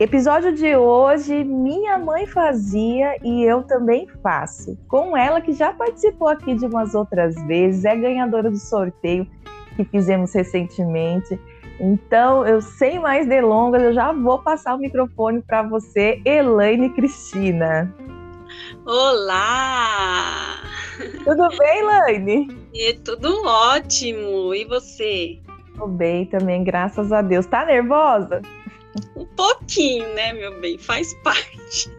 Episódio de hoje, minha mãe fazia e eu também faço. Com ela, que já participou aqui de umas outras vezes, é ganhadora do sorteio que fizemos recentemente. Então, eu sem mais delongas, eu já vou passar o microfone para você, Elaine Cristina. Olá! Tudo bem, Elaine? E tudo ótimo. E você? Tô bem também, graças a Deus. Tá nervosa? Um pouquinho, né, meu bem? Faz parte.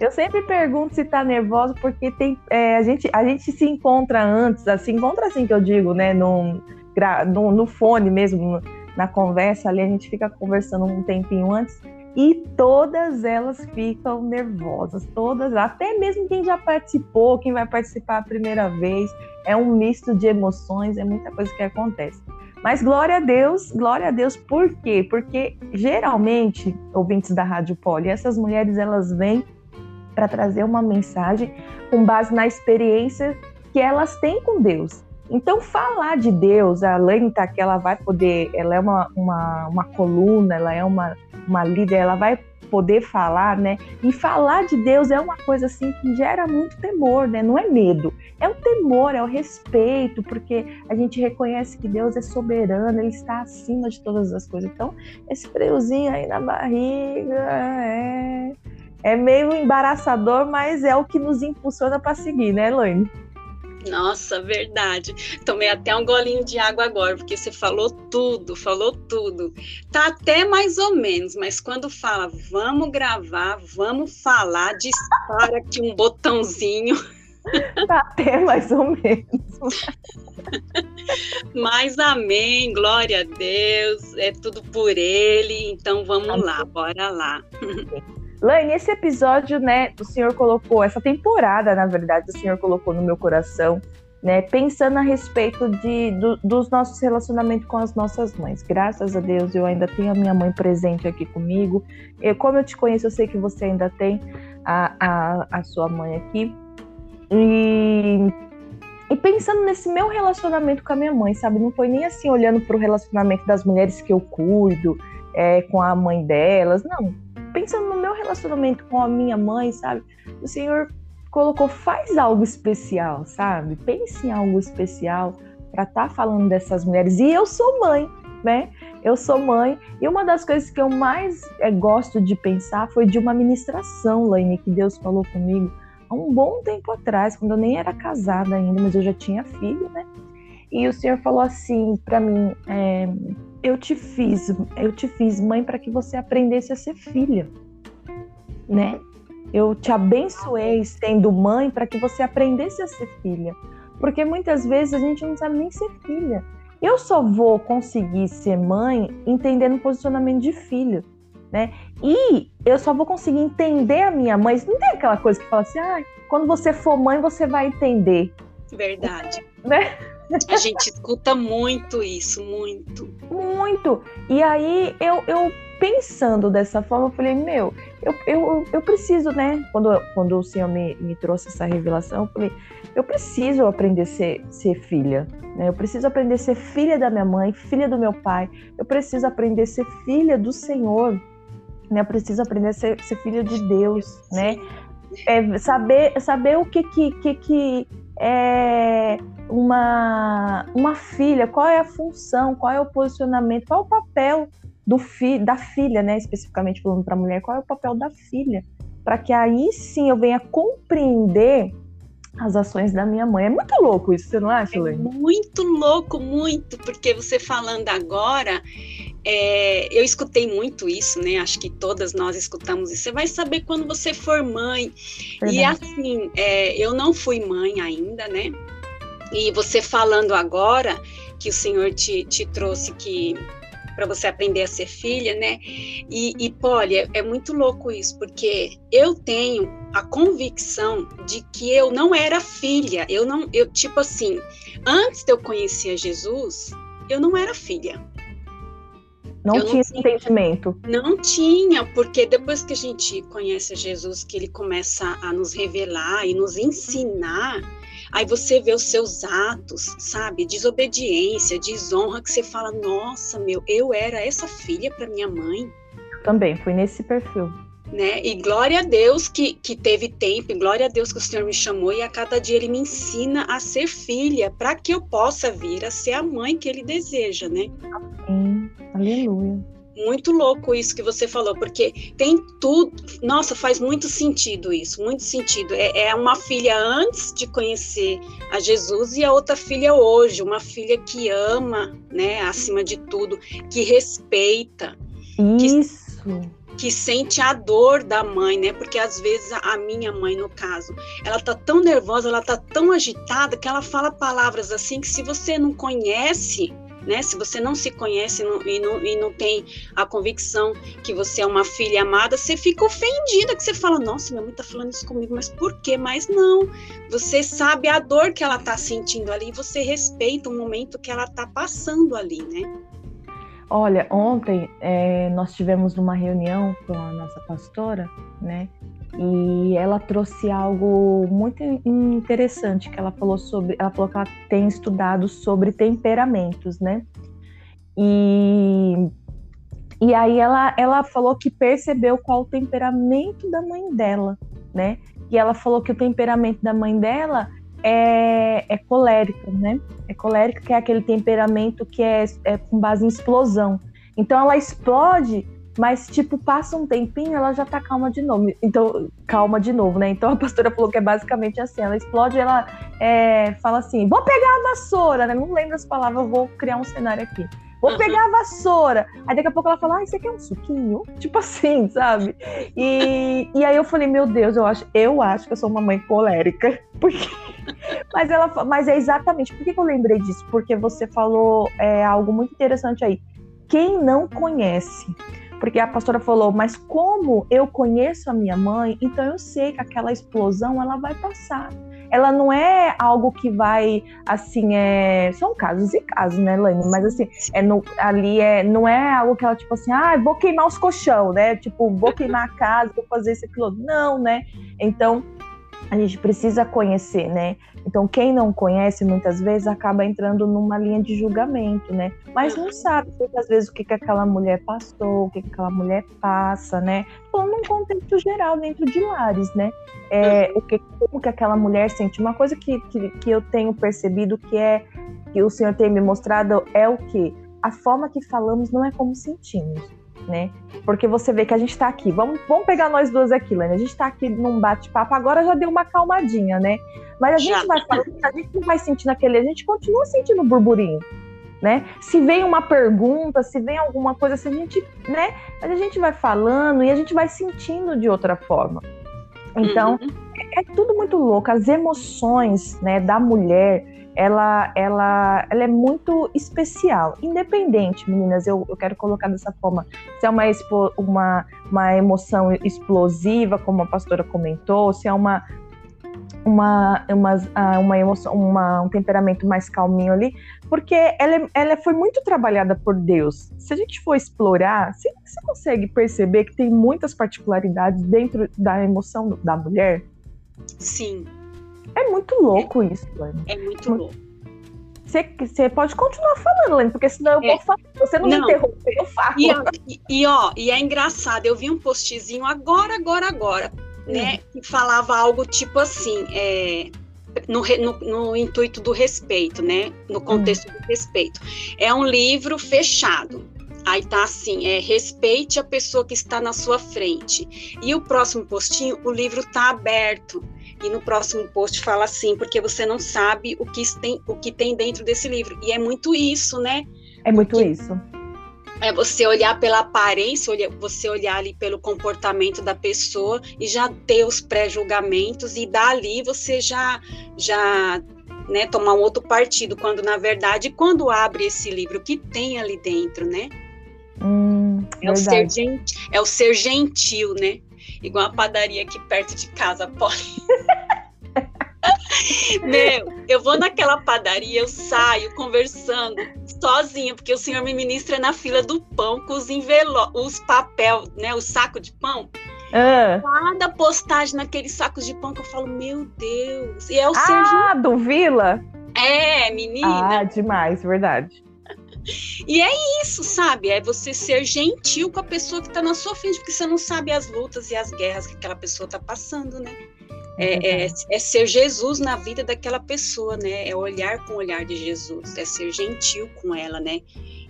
Eu sempre pergunto se tá nervosa, porque tem, é, a, gente, a gente se encontra antes, assim, encontra assim que eu digo, né, no, no, no fone mesmo, na conversa ali, a gente fica conversando um tempinho antes, e todas elas ficam nervosas, todas, até mesmo quem já participou, quem vai participar a primeira vez, é um misto de emoções, é muita coisa que acontece. Mas glória a Deus, glória a Deus, por quê? Porque geralmente, ouvintes da Rádio Poli, essas mulheres elas vêm para trazer uma mensagem com base na experiência que elas têm com Deus. Então, falar de Deus, a Laine tá aqui, ela vai poder, ela é uma, uma, uma coluna, ela é uma, uma líder, ela vai poder falar, né? E falar de Deus é uma coisa assim que gera muito temor, né? Não é medo, é o temor, é o respeito, porque a gente reconhece que Deus é soberano, ele está acima de todas as coisas. Então, esse friozinho aí na barriga é é meio embaraçador, mas é o que nos impulsiona para seguir, né, Elaine? Nossa, verdade. Tomei até um golinho de água agora, porque você falou tudo, falou tudo. Tá até mais ou menos, mas quando fala vamos gravar, vamos falar, dispara aqui um botãozinho. Tá até mais ou menos. Mas amém, glória a Deus, é tudo por ele, então vamos amém. lá, bora lá. Laine, esse episódio, né, o Senhor colocou, essa temporada, na verdade, o Senhor colocou no meu coração, né, pensando a respeito de, do, dos nossos relacionamentos com as nossas mães. Graças a Deus, eu ainda tenho a minha mãe presente aqui comigo. Eu, como eu te conheço, eu sei que você ainda tem a, a, a sua mãe aqui. E, e pensando nesse meu relacionamento com a minha mãe, sabe? Não foi nem assim olhando para o relacionamento das mulheres que eu cuido, é, com a mãe delas, não pensando no meu relacionamento com a minha mãe, sabe? O Senhor colocou, faz algo especial, sabe? Pense em algo especial para estar tá falando dessas mulheres. E eu sou mãe, né? Eu sou mãe. E uma das coisas que eu mais é, gosto de pensar foi de uma ministração, Laine, que Deus falou comigo há um bom tempo atrás, quando eu nem era casada ainda, mas eu já tinha filho, né? E o Senhor falou assim para mim: é, eu te fiz, eu te fiz mãe para que você aprendesse a ser filha, né? Eu te abençoei sendo mãe para que você aprendesse a ser filha, porque muitas vezes a gente não sabe nem ser filha. Eu só vou conseguir ser mãe entendendo o posicionamento de filho, né? E eu só vou conseguir entender a minha mãe. Não tem aquela coisa que fala assim, ah, quando você for mãe você vai entender. Verdade. Né? A gente escuta muito isso, muito. Muito. E aí eu, eu pensando dessa forma, eu falei, meu, eu, eu, eu preciso, né? Quando, quando o Senhor me, me trouxe essa revelação, eu falei, eu preciso aprender a ser, ser filha. Né? Eu preciso aprender a ser filha da minha mãe, filha do meu pai. Eu preciso aprender a ser filha do Senhor. Né? Eu preciso aprender a ser, ser filha de Deus, né? É, saber, saber o que que, que, que é uma, uma filha, qual é a função, qual é o posicionamento, qual é o papel do fi, da filha, né? Especificamente falando para a mulher, qual é o papel da filha, para que aí sim eu venha compreender as ações da minha mãe. É muito louco isso, você não acha, É muito louco, muito, porque você falando agora, é, eu escutei muito isso, né? Acho que todas nós escutamos isso. Você vai saber quando você for mãe. Verdade. E assim, é, eu não fui mãe ainda, né? E você falando agora que o Senhor te, te trouxe que para você aprender a ser filha, né? E, e Polly, é, é muito louco isso, porque eu tenho a convicção de que eu não era filha. Eu não, eu tipo assim, antes de eu conhecer Jesus, eu não era filha. Não eu tinha esse entendimento. Não tinha, porque depois que a gente conhece Jesus, que ele começa a nos revelar e nos ensinar, Aí você vê os seus atos, sabe? Desobediência, desonra, que você fala: nossa, meu, eu era essa filha para minha mãe. também, foi nesse perfil. Né? E glória a Deus que, que teve tempo, e glória a Deus que o Senhor me chamou, e a cada dia Ele me ensina a ser filha, para que eu possa vir a ser a mãe que Ele deseja, né? Amém. Aleluia. Muito louco isso que você falou, porque tem tudo. Nossa, faz muito sentido isso, muito sentido. É, é, uma filha antes de conhecer a Jesus e a outra filha hoje, uma filha que ama, né, acima de tudo, que respeita. Isso. Que, que sente a dor da mãe, né? Porque às vezes a minha mãe, no caso, ela tá tão nervosa, ela tá tão agitada que ela fala palavras assim que se você não conhece, né? Se você não se conhece não, e, não, e não tem a convicção que você é uma filha amada, você fica ofendida, que você fala, nossa, minha mãe tá falando isso comigo, mas por quê? Mas não, você sabe a dor que ela tá sentindo ali você respeita o momento que ela tá passando ali, né? Olha, ontem é, nós tivemos uma reunião com a nossa pastora, né? E ela trouxe algo muito interessante que ela falou sobre, ela falou que ela tem estudado sobre temperamentos, né? E e aí ela ela falou que percebeu qual o temperamento da mãe dela, né? E ela falou que o temperamento da mãe dela é, é colérico, né? É colérico que é aquele temperamento que é, é com base em explosão. Então ela explode mas, tipo, passa um tempinho, ela já tá calma de novo. Então, calma de novo, né? Então a pastora falou que é basicamente assim: ela explode, ela é, fala assim: vou pegar a vassoura, né? Não lembro as palavras, vou criar um cenário aqui. Vou pegar a vassoura. Aí daqui a pouco ela fala, ah, isso aqui é um suquinho? Tipo assim, sabe? E, e aí eu falei, meu Deus, eu acho, eu acho que eu sou uma mãe colérica. Porque... Mas, ela, mas é exatamente, por que, que eu lembrei disso? Porque você falou é, algo muito interessante aí. Quem não conhece porque a pastora falou, mas como eu conheço a minha mãe, então eu sei que aquela explosão ela vai passar. Ela não é algo que vai, assim, é... são casos e casos, né, Lane? Mas assim, é no, ali é, não é algo que ela, tipo assim, ah, vou queimar os colchão, né? Tipo, vou queimar a casa, vou fazer isso, aquilo. Não, né? Então, a gente precisa conhecer, né? Então, quem não conhece, muitas vezes, acaba entrando numa linha de julgamento, né? Mas não sabe, muitas vezes, o que, que aquela mulher passou, o que, que aquela mulher passa, né? Falando num contexto geral, dentro de lares, né? É, o que, como que aquela mulher sente. Uma coisa que, que, que eu tenho percebido que é, que o Senhor tem me mostrado é o que? A forma que falamos não é como sentimos né? Porque você vê que a gente tá aqui. Vamos, vamos pegar nós duas aqui, Lene. A gente tá aqui num bate-papo, agora já deu uma calmadinha, né? Mas a já. gente vai falando, a gente não vai sentindo aquele, a gente continua sentindo burburinho. Né? Se vem uma pergunta, se vem alguma coisa, se a gente, né? A gente vai falando e a gente vai sentindo de outra forma. Então, uhum. é, é, tudo muito louco. As emoções, né, da mulher, ela, ela, ela é muito especial. Independente, meninas, eu, eu quero colocar dessa forma. Se é uma, uma, uma emoção explosiva, como a pastora comentou, se é uma, uma, uma, uma emoção, uma, um temperamento mais calminho ali, porque ela, ela foi muito trabalhada por Deus. Se a gente for explorar, você, você consegue perceber que tem muitas particularidades dentro da emoção da mulher? Sim, é muito louco é, isso, Lani. É muito, muito louco. Você pode continuar falando, Lani, porque senão eu é. vou falar. Você não, não, me interromper, eu falo. E, e, ó, e é engraçado, eu vi um postzinho agora, agora, agora, hum. né? Que falava algo tipo assim, é, no, no, no, intuito do respeito, né? No hum. contexto hum. do respeito. É um livro fechado. Aí tá assim, é respeite a pessoa que está na sua frente. E o próximo postinho, o livro tá aberto. E no próximo post fala assim, porque você não sabe o que tem, o que tem dentro desse livro. E é muito isso, né? É muito porque isso. É você olhar pela aparência, você olhar ali pelo comportamento da pessoa e já ter os pré-julgamentos e dali você já já né, tomar um outro partido, quando na verdade, quando abre esse livro, o que tem ali dentro, né? Hum, é, o ser gentil, é o ser gentil, né? Igual a padaria aqui perto de casa pode. Meu, eu vou naquela padaria, eu saio conversando sozinha, porque o senhor me ministra na fila do pão com os envelopes, os papel, né, o saco de pão. Ah. Cada postagem naqueles sacos de pão que eu falo, meu Deus. E é o ah, do Vila? É, menina. Ah, demais, verdade. E é isso, sabe? É você ser gentil com a pessoa que está na sua frente, porque você não sabe as lutas e as guerras que aquela pessoa está passando, né? É, é, é, ser Jesus na vida daquela pessoa, né? É olhar com o olhar de Jesus, é ser gentil com ela, né?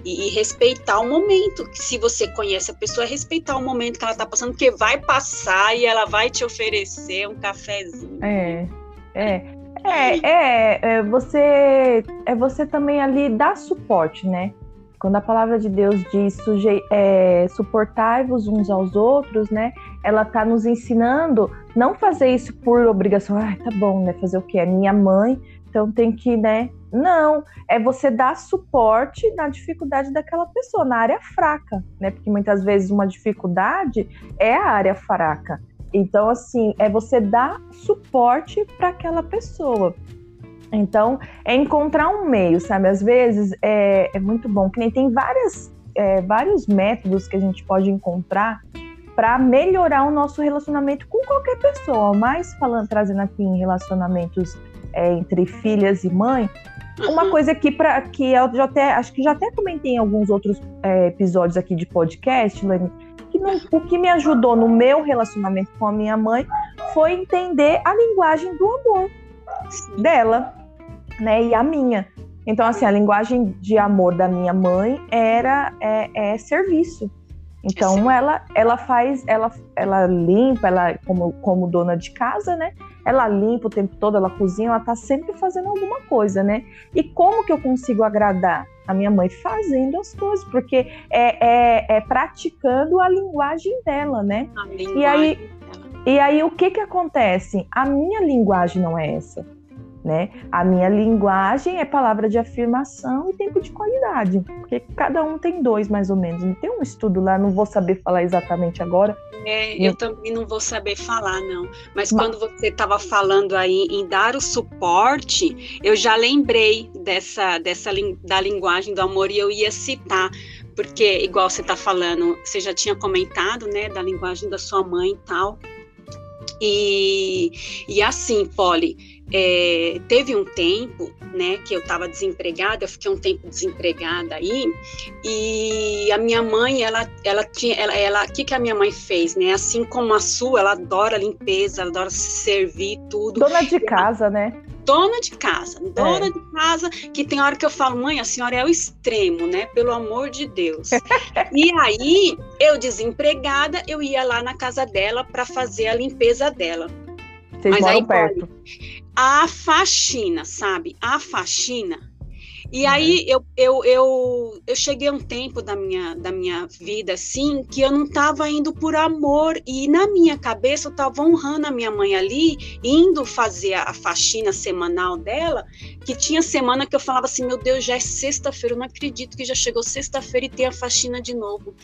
E, e, respeitar o momento. Se você conhece a pessoa, é respeitar o momento que ela está passando, porque vai passar e ela vai te oferecer um cafezinho. É, é. É, é, é você é você também ali dar suporte, né? Quando a palavra de Deus diz é, suportai-vos uns aos outros, né? Ela está nos ensinando não fazer isso por obrigação. Ah, tá bom, né? Fazer o quê? É minha mãe, então tem que, né? Não, é você dar suporte na dificuldade daquela pessoa, na área fraca, né? Porque muitas vezes uma dificuldade é a área fraca. Então, assim, é você dar suporte para aquela pessoa. Então, é encontrar um meio, sabe? Às vezes é, é muito bom, que nem tem várias, é, vários métodos que a gente pode encontrar para melhorar o nosso relacionamento com qualquer pessoa, mas falando, trazendo aqui em relacionamentos é, entre filhas e mãe, uma uhum. coisa que, pra, que eu já até, acho que já até comentei em alguns outros é, episódios aqui de podcast, Lani, o que me ajudou no meu relacionamento com a minha mãe foi entender a linguagem do amor dela né? E a minha. Então, assim, a linguagem de amor da minha mãe era é, é serviço. Então, ela, ela faz, ela, ela limpa, ela como, como dona de casa, né? Ela limpa o tempo todo, ela cozinha, ela tá sempre fazendo alguma coisa, né? E como que eu consigo agradar a minha mãe? Fazendo as coisas, porque é, é, é praticando a linguagem dela, né? Linguagem e aí, e aí o que que acontece? A minha linguagem não é essa né? A minha linguagem é palavra de afirmação e tempo de qualidade, porque cada um tem dois mais ou menos. Não tem um estudo lá, não vou saber falar exatamente agora. É, eu também não vou saber falar, não. Mas, Mas... quando você estava falando aí em dar o suporte, eu já lembrei dessa, dessa da linguagem do amor e eu ia citar porque igual você está falando, você já tinha comentado, né, da linguagem da sua mãe e tal. E, e assim, Polly, é, teve um tempo, né, que eu estava desempregada, eu fiquei um tempo desempregada aí, e a minha mãe, ela, ela tinha, ela, ela, o que que a minha mãe fez, né, assim como a sua, ela adora limpeza, ela adora servir tudo. Dona de casa, né? Dona de casa, dona é. de casa, que tem hora que eu falo, mãe, a senhora é o extremo, né, pelo amor de Deus. e aí, eu desempregada, eu ia lá na casa dela para fazer a limpeza dela. Vocês Mas moram aí, perto a faxina, sabe? A faxina. E uhum. aí eu, eu, eu, eu cheguei a um tempo da minha, da minha vida assim que eu não estava indo por amor e na minha cabeça eu estava honrando a minha mãe ali, indo fazer a, a faxina semanal dela, que tinha semana que eu falava assim, meu Deus, já é sexta-feira, eu não acredito que já chegou sexta-feira e tem a faxina de novo.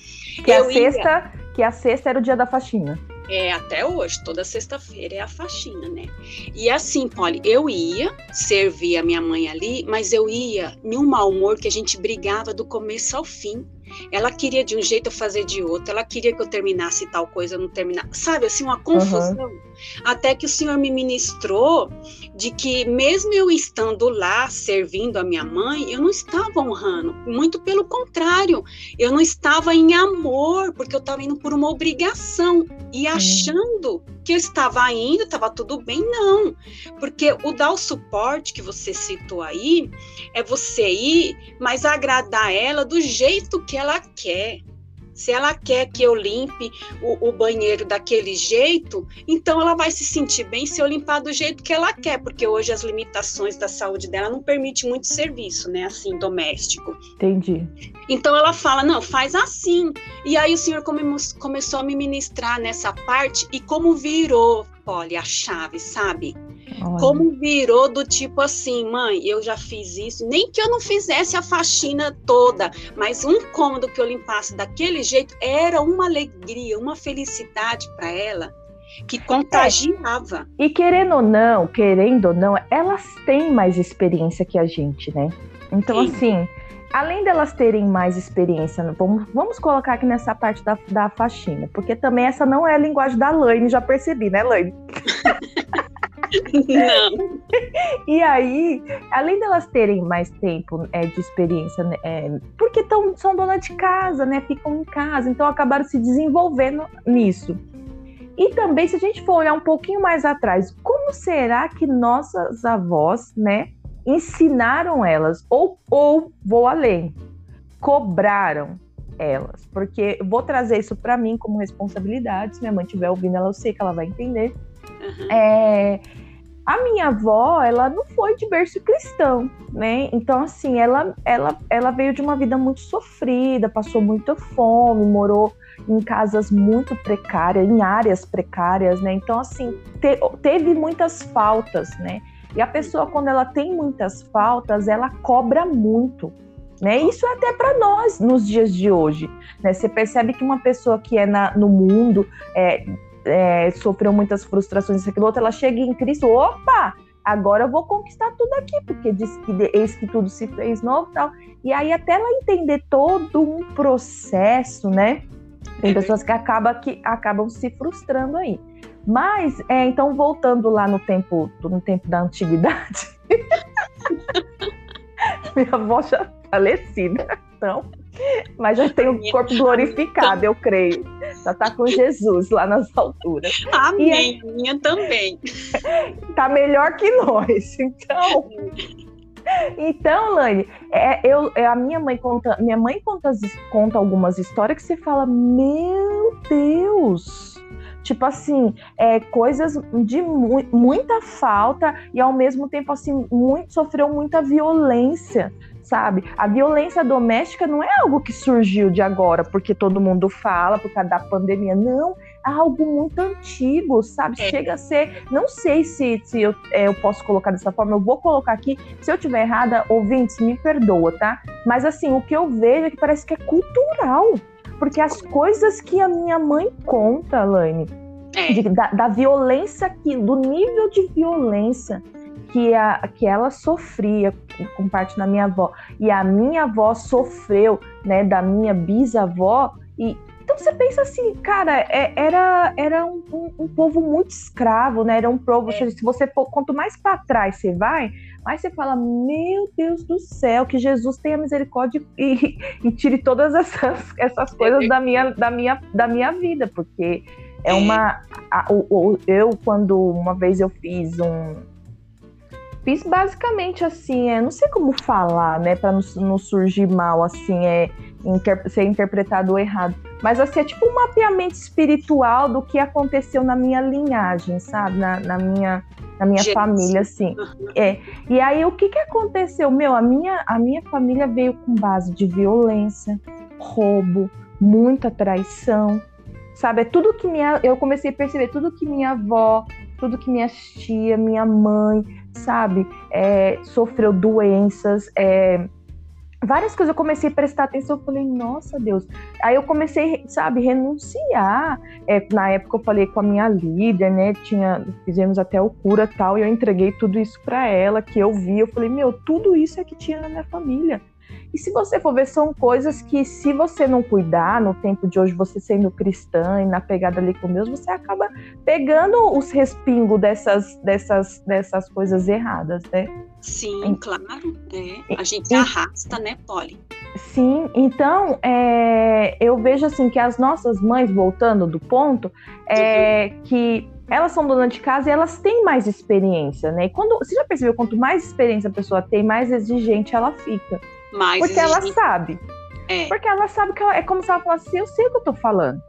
Que eu a sexta, ia... que a sexta era o dia da faxina. É, até hoje, toda sexta-feira é a faxina, né? E assim, Polly, eu ia servir a minha mãe ali, mas eu ia em um mau humor que a gente brigava do começo ao fim. Ela queria de um jeito eu fazer de outro, ela queria que eu terminasse tal coisa, eu não terminar. Sabe, assim, uma confusão. Uhum. Até que o Senhor me ministrou de que, mesmo eu estando lá servindo a minha mãe, eu não estava honrando. Muito pelo contrário, eu não estava em amor, porque eu estava indo por uma obrigação e achando que eu estava indo, estava tudo bem, não. Porque o dar o suporte que você citou aí é você ir, mas agradar ela do jeito que ela quer. Se ela quer que eu limpe o, o, banheiro daquele jeito, então ela vai se sentir bem se eu limpar do jeito que ela quer, porque hoje as limitações da saúde dela não permitem muito serviço, né? Assim, doméstico. Entendi. Então ela fala: não, faz assim. E aí o senhor come, começou a me ministrar nessa parte e como virou, olha, a chave, sabe? Olha. Como virou do tipo assim, mãe, eu já fiz isso, nem que eu não fizesse a faxina toda, mas um cômodo que eu limpasse daquele jeito era uma alegria, uma felicidade para ela que contagiava. É. E querendo ou não, querendo ou não, elas têm mais experiência que a gente, né? Então, Sim. assim, além delas terem mais experiência, vamos, vamos colocar aqui nessa parte da, da faxina, porque também essa não é a linguagem da Laine, já percebi, né, Laine? E aí, além delas terem mais tempo é, de experiência, né, é, porque tão, são dona de casa, né? Ficam em casa, então acabaram se desenvolvendo nisso. E também, se a gente for olhar um pouquinho mais atrás, como será que nossas avós, né, ensinaram elas? Ou, ou vou além, cobraram elas? Porque vou trazer isso para mim como responsabilidade. Se minha mãe estiver ouvindo, ela eu sei que ela vai entender. Uhum. É, a minha avó, ela não foi de berço cristão, né? Então, assim, ela, ela, ela veio de uma vida muito sofrida, passou muita fome, morou em casas muito precárias, em áreas precárias, né? Então, assim, te, teve muitas faltas, né? E a pessoa, quando ela tem muitas faltas, ela cobra muito. Né? Isso é até para nós nos dias de hoje. Né? Você percebe que uma pessoa que é na, no mundo, é, é, sofreu muitas frustrações, isso, aquilo outro, ela chega em Cristo, opa, agora eu vou conquistar tudo aqui, porque diz que eis que tudo se fez novo tal. E aí, até ela entender todo um processo, né? Tem pessoas que, acaba, que acabam se frustrando aí. Mas, é, então, voltando lá no tempo, no tempo da antiguidade, minha avó já falecida, então, mas já tem o corpo glorificado, eu creio. Já está com Jesus lá nas alturas. Amém, e, minha também. Tá melhor que nós, então. Então, Lani, é, eu, é, a minha mãe conta, minha mãe conta, conta algumas histórias que você fala, meu Deus, tipo assim, é, coisas de mu muita falta e ao mesmo tempo assim, muito, sofreu muita violência, sabe? A violência doméstica não é algo que surgiu de agora, porque todo mundo fala, por causa da pandemia. Não, é algo muito antigo, sabe? É. Chega a ser. Não sei se, se eu, é, eu posso colocar dessa forma, eu vou colocar aqui. Se eu tiver errada, ouvintes, me perdoa, tá? Mas assim, o que eu vejo é que parece que é cultural. Porque as coisas que a minha mãe conta, Laine, é. da, da violência que, do nível de violência que, a, que ela sofria com parte da minha avó e a minha avó sofreu, né, da minha bisavó e então você pensa assim, cara, é, era, era um, um, um, povo muito escravo, né? Era um povo. É. Se você for, quanto mais para trás você vai, mais você fala, meu Deus do céu, que Jesus tenha misericórdia e, e tire todas essas, essas coisas da minha, da, minha, da minha vida, porque é, é. uma. A, o, o, eu, quando uma vez eu fiz um, fiz basicamente assim, é, não sei como falar, né, para não, não, surgir mal, assim, é inter, ser interpretado errado. Mas assim, é tipo um mapeamento espiritual do que aconteceu na minha linhagem, sabe? Na, na minha, na minha família, assim. É. E aí, o que que aconteceu? Meu, a minha, a minha família veio com base de violência, roubo, muita traição, sabe? É tudo que minha. Eu comecei a perceber tudo que minha avó, tudo que minha tia, minha mãe, sabe, é, sofreu doenças, é, várias coisas eu comecei a prestar atenção, eu falei, nossa Deus. Aí eu comecei, sabe, renunciar. É, na época eu falei com a minha líder, né? Tinha, fizemos até o cura tal, e eu entreguei tudo isso para ela, que eu vi. Eu falei, meu, tudo isso é que tinha na minha família. E se você for ver, são coisas que, se você não cuidar, no tempo de hoje, você sendo cristã e na pegada ali com Deus, você acaba pegando os respingos dessas, dessas, dessas coisas erradas, né? Sim, claro. É. A gente e, arrasta, né, Polly? Sim, então é, eu vejo assim que as nossas mães, voltando do ponto, é uhum. que elas são donas de casa e elas têm mais experiência, né? E quando você já percebeu quanto mais experiência a pessoa tem, mais exigente ela fica. Porque ela sabe. É. Porque ela sabe que ela, é como se ela falasse assim, eu sei o que eu tô falando.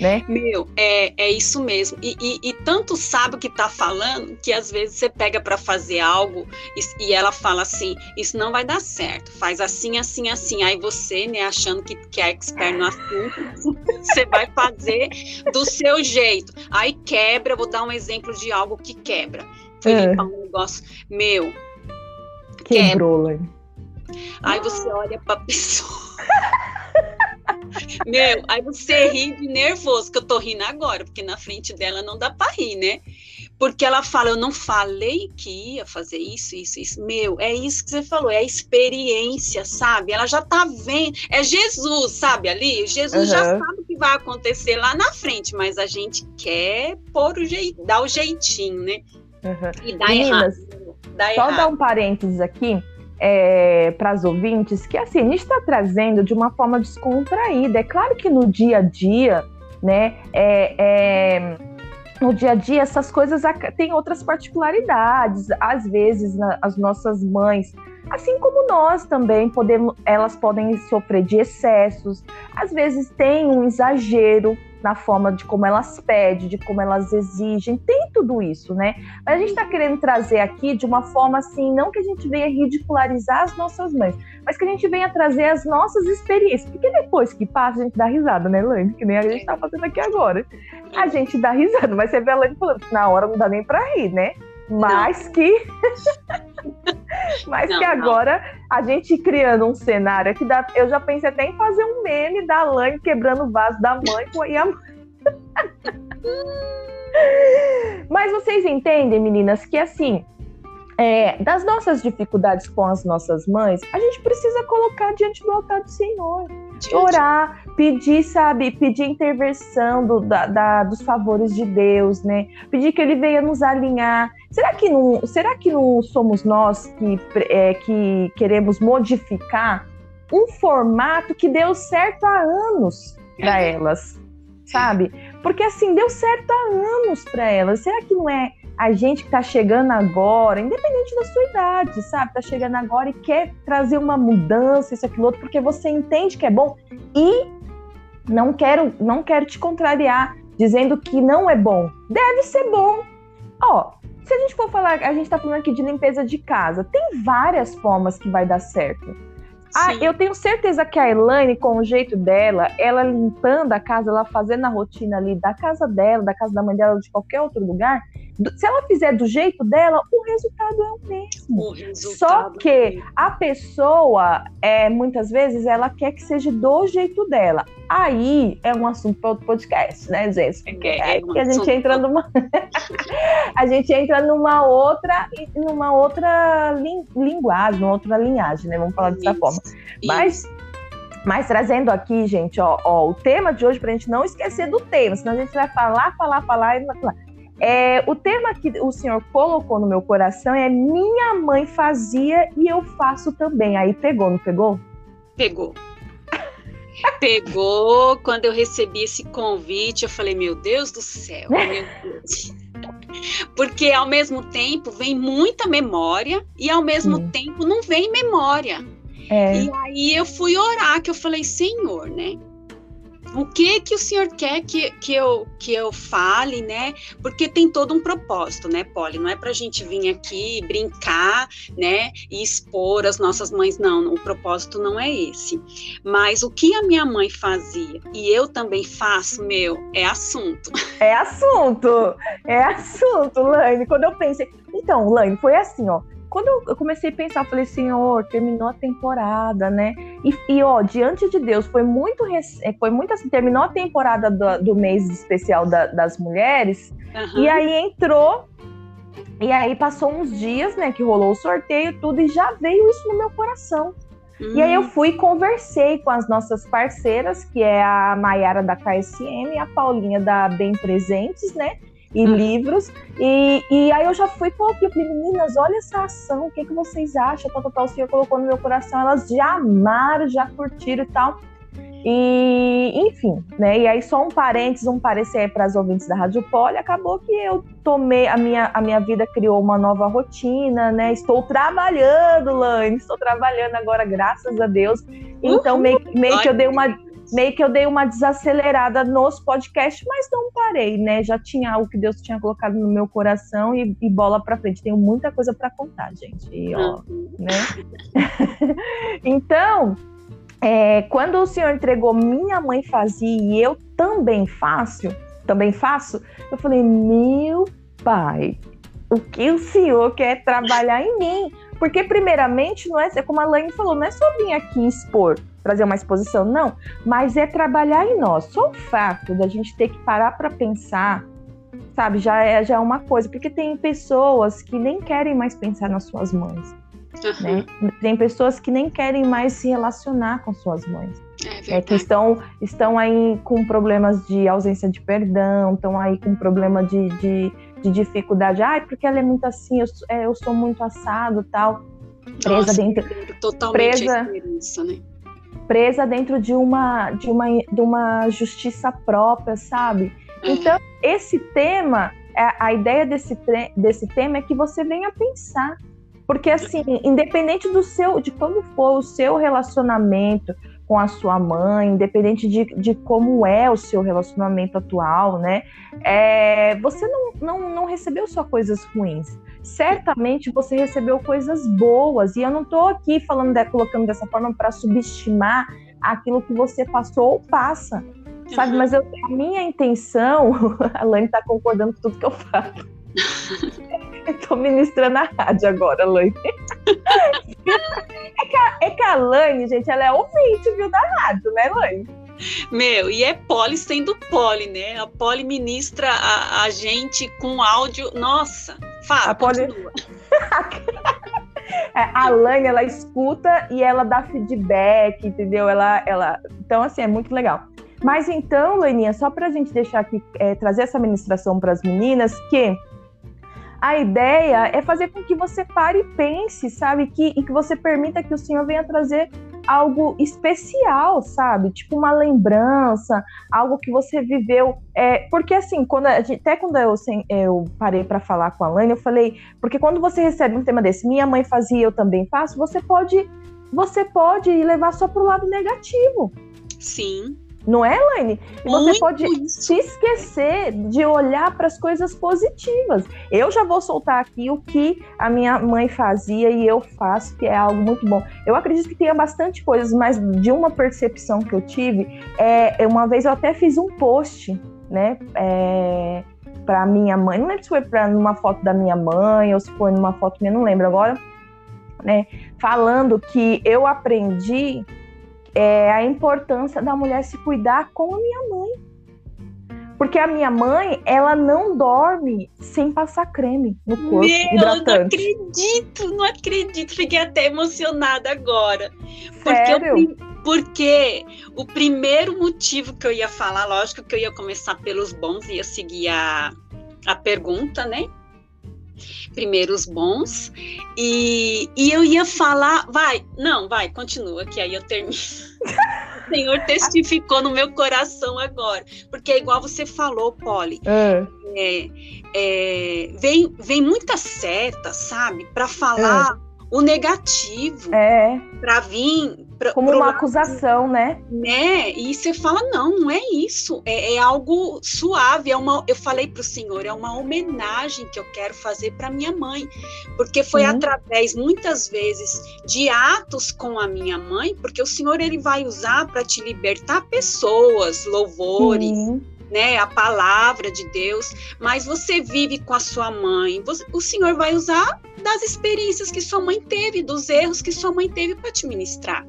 Né? Meu, é, é isso mesmo. E, e, e tanto sabe o que tá falando que às vezes você pega para fazer algo e, e, ela fala assim: Isso não vai dar certo, faz assim, assim, assim. Aí você, né, achando que, que é expert no assunto, você vai fazer do seu jeito. Aí quebra, vou dar um exemplo de algo que quebra. Felipe, é. um negócio meu. Quebrou, quebra. Aí você olha pra pessoa. Meu, aí você ri de nervoso, que eu tô rindo agora, porque na frente dela não dá pra rir, né? Porque ela fala, eu não falei que ia fazer isso, isso, isso. Meu, é isso que você falou, é a experiência, sabe? Ela já tá vendo, é Jesus, sabe ali? Jesus uhum. já sabe o que vai acontecer lá na frente, mas a gente quer pôr o jeito, dar o jeitinho, né? Uhum. E dá Meninas, errado. Dá só errado. dar um parênteses aqui. É, para as ouvintes, que assim, a gente está trazendo de uma forma descontraída. É claro que no dia a dia, né, é, é, no dia a dia essas coisas têm outras particularidades. Às vezes, na, as nossas mães Assim como nós também podemos, elas podem sofrer de excessos, às vezes tem um exagero na forma de como elas pedem, de como elas exigem, tem tudo isso, né? Mas a gente está querendo trazer aqui de uma forma assim, não que a gente venha ridicularizar as nossas mães, mas que a gente venha trazer as nossas experiências. Porque depois que passa, a gente dá risada, né, Lane? Que nem a gente está fazendo aqui agora. A gente dá risada, mas você vê a Lane falando na hora não dá nem para rir, né? Mas não. que. Mas não, que agora não. a gente criando um cenário que dá. Eu já pensei até em fazer um meme da Lane quebrando o vaso da mãe e a Mas vocês entendem, meninas, que assim, é, das nossas dificuldades com as nossas mães, a gente precisa colocar diante do altar do Senhor. Orar, pedir, sabe, pedir intervenção do, da, da, dos favores de Deus, né? Pedir que Ele venha nos alinhar. Será que não, será que não somos nós que, é, que queremos modificar um formato que deu certo há anos para elas, sabe? Porque assim, deu certo há anos para elas. Será que não é a gente que está chegando agora, independente da sua idade, sabe? Está chegando agora e quer trazer uma mudança, isso, aquilo, outro, porque você entende que é bom e não quero, não quero te contrariar dizendo que não é bom. Deve ser bom. Ó, se a gente for falar, a gente está falando aqui de limpeza de casa, tem várias formas que vai dar certo. Ah, eu tenho certeza que a Elaine, com o jeito dela, ela limpando a casa, ela fazendo a rotina ali da casa dela, da casa da mãe dela, de qualquer outro lugar, se ela fizer do jeito dela, o resultado é o mesmo. O Só que é a pessoa, é, muitas vezes, ela quer que seja do jeito dela. Aí é um assunto para outro podcast, né, gente? É, é, é a gente entra numa a gente entra numa outra numa outra linguagem, numa outra linhagem, né? Vamos falar dessa isso, forma. Isso. Mas mas trazendo aqui, gente, ó, ó, o tema de hoje, para a gente não esquecer do tema, senão a gente vai falar, falar, falar e falar. É, o tema que o senhor colocou no meu coração é minha mãe fazia e eu faço também. Aí pegou, não pegou? Pegou. Pegou. Quando eu recebi esse convite, eu falei: Meu Deus do céu, meu Deus. Porque ao mesmo tempo vem muita memória e ao mesmo Sim. tempo não vem memória. É. E aí eu fui orar, que eu falei: Senhor, né? O que que o senhor quer que, que, eu, que eu fale, né? Porque tem todo um propósito, né, Polly? Não é para a gente vir aqui brincar, né, e expor as nossas mães, não. O propósito não é esse. Mas o que a minha mãe fazia e eu também faço, meu, é assunto. É assunto, é assunto, Laine. Quando eu pensei, então, Laine, foi assim, ó quando eu comecei a pensar, eu falei, Senhor, terminou a temporada, né? E, e ó, diante de Deus, foi muito, é, foi muito assim, terminou a temporada do, do mês especial da, das mulheres, uhum. e aí entrou, e aí passou uns dias, né, que rolou o sorteio tudo, e já veio isso no meu coração. Uhum. E aí eu hum. fui e conversei com as nossas parceiras, que é a Maiara da KSM e a Paulinha da Bem Presentes, né? E uhum. livros. E, e aí eu já fui, pô, eu falei, meninas, olha essa ação, o que, que vocês acham? Tal, tal, tal, o senhor colocou no meu coração, elas já amaram, já curtiram e tal. E, enfim, né? E aí, só um parênteses, um parecer para as ouvintes da Rádio Poli, acabou que eu tomei, a minha, a minha vida criou uma nova rotina, né? Estou trabalhando, Lane, estou trabalhando agora, graças a Deus. Então, meio, meio que eu dei uma meio que eu dei uma desacelerada nos podcasts, mas não parei, né? Já tinha algo que Deus tinha colocado no meu coração e, e bola para frente. Tenho muita coisa para contar, gente. E, ó, uhum. né? então, é, quando o Senhor entregou minha mãe fazia e eu também faço, também faço, eu falei, meu pai, o que o Senhor quer trabalhar em mim? Porque, primeiramente, não é, como a Laine falou, não é só vir aqui expor trazer uma exposição, não, mas é trabalhar em nós. Só o fato da gente ter que parar para pensar, sabe, já é, já é uma coisa, porque tem pessoas que nem querem mais pensar nas suas mães. Uhum. Né? Tem pessoas que nem querem mais se relacionar com suas mães. É, é que estão, estão aí com problemas de ausência de perdão, estão aí com problema de, de de dificuldade, ai, porque ela é muito assim, eu, é, eu sou muito assado tal. Presa Nossa, dentro. Totalmente presa, né? Presa dentro de uma, de uma, de uma justiça própria, sabe? Então, esse tema, a ideia desse, desse tema é que você venha pensar. Porque, assim, independente do seu, de como for o seu relacionamento com a sua mãe, independente de, de como é o seu relacionamento atual, né? É, você não, não, não recebeu só coisas ruins. Certamente você recebeu coisas boas. E eu não estou aqui falando, de, colocando dessa forma para subestimar aquilo que você passou ou passa. Sabe, uhum. mas eu, a minha intenção, a Lane está concordando com tudo que eu falo. Estou ministrando a rádio agora, Lane. é, que a, é que a Lane, gente, ela é ouvinte, viu, da rádio, né, Lane? Meu, e é poli sendo poli, né? A poli ministra a, a gente com áudio. Nossa, fala, a poli... é, a Lane, ela escuta e ela dá feedback, entendeu? Ela, ela... Então, assim, é muito legal. Mas então, Leninha, só para a gente deixar aqui, é, trazer essa ministração para as meninas, que a ideia é fazer com que você pare e pense, sabe? Que, e que você permita que o Senhor venha trazer algo especial, sabe? Tipo uma lembrança, algo que você viveu. É, porque assim, quando gente, até quando eu, eu parei para falar com a Lane, eu falei, porque quando você recebe um tema desse, minha mãe fazia, eu também faço, você pode, você pode levar só pro lado negativo. Sim. Não é, Elaine? E você pode isso. se esquecer de olhar para as coisas positivas. Eu já vou soltar aqui o que a minha mãe fazia e eu faço, que é algo muito bom. Eu acredito que tenha bastante coisas, mas de uma percepção que eu tive, é, uma vez eu até fiz um post, né? É, para minha mãe, não lembro se foi para numa foto da minha mãe ou se foi numa foto minha, não lembro agora, né? Falando que eu aprendi é, a importância da mulher se cuidar com a minha mãe. Porque a minha mãe, ela não dorme sem passar creme no corpo. Meu, hidratante. não acredito, não acredito. Fiquei até emocionada agora. Sério? Porque, porque o primeiro motivo que eu ia falar, lógico que eu ia começar pelos bons, ia seguir a, a pergunta, né? Primeiro os bons, e, e eu ia falar, vai, não, vai, continua, que aí eu termino. o Senhor testificou no meu coração agora, porque é igual você falou, Polly, é. É, é, vem, vem muita seta, sabe, para falar é o negativo é. para vir pra, como uma acusação, né? Né? E você fala não, não é isso. É, é algo suave. É uma. Eu falei para o senhor, é uma homenagem que eu quero fazer para minha mãe, porque foi Sim. através muitas vezes de atos com a minha mãe, porque o senhor ele vai usar para te libertar pessoas, louvores. Sim né, a palavra de Deus, mas você vive com a sua mãe, você, o Senhor vai usar das experiências que sua mãe teve, dos erros que sua mãe teve para te ministrar.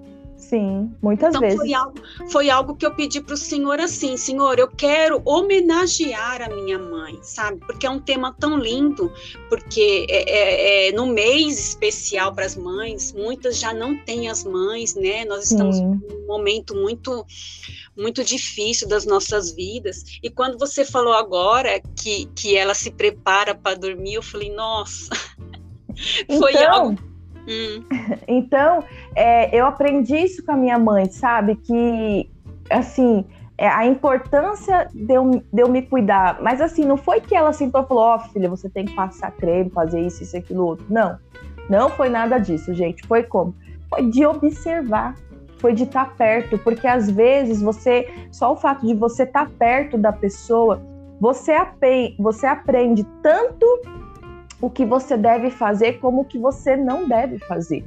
Sim, muitas então, vezes. Foi algo, foi algo que eu pedi para o Senhor assim, Senhor, eu quero homenagear a minha mãe, sabe? Porque é um tema tão lindo, porque é, é, é no mês especial para as mães, muitas já não têm as mães, né? Nós estamos Sim. num momento muito muito difícil das nossas vidas. E quando você falou agora que, que ela se prepara para dormir, eu falei, nossa, foi então, algo Hum. Então, é, eu aprendi isso com a minha mãe, sabe? Que, assim, é, a importância de eu, de eu me cuidar. Mas, assim, não foi que ela sentou e falou: Ó, oh, filha, você tem que passar creme, fazer isso, isso, aquilo, outro. Não. Não foi nada disso, gente. Foi como? Foi de observar. Foi de estar tá perto. Porque, às vezes, você. Só o fato de você estar tá perto da pessoa. Você, aprende, você aprende tanto o que você deve fazer como o que você não deve fazer.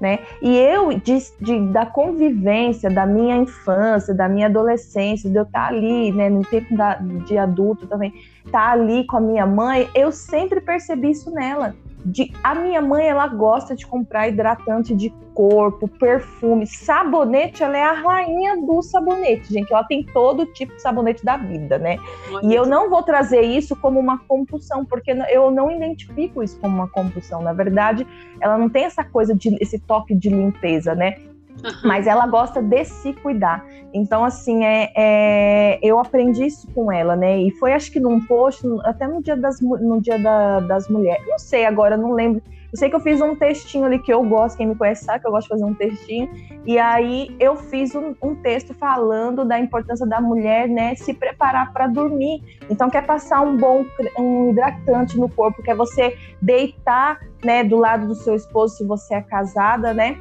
Né? E eu, de, de, da convivência da minha infância, da minha adolescência, de eu estar ali, né, no tempo da, de adulto também, estar ali com a minha mãe, eu sempre percebi isso nela de a minha mãe ela gosta de comprar hidratante de corpo, perfume, sabonete, ela é a rainha do sabonete, gente. Ela tem todo tipo de sabonete da vida, né? E eu não vou trazer isso como uma compulsão, porque eu não identifico isso como uma compulsão. Na verdade, ela não tem essa coisa de esse toque de limpeza, né? Mas ela gosta de se cuidar. Então, assim, é, é, eu aprendi isso com ela, né? E foi, acho que num post, até no dia das, no dia da, das mulheres. Não sei agora, não lembro. Eu sei que eu fiz um textinho ali que eu gosto, quem me conhece sabe que eu gosto de fazer um textinho. E aí eu fiz um, um texto falando da importância da mulher, né, se preparar para dormir. Então, quer passar um bom um hidratante no corpo, quer você deitar, né, do lado do seu esposo, se você é casada, né?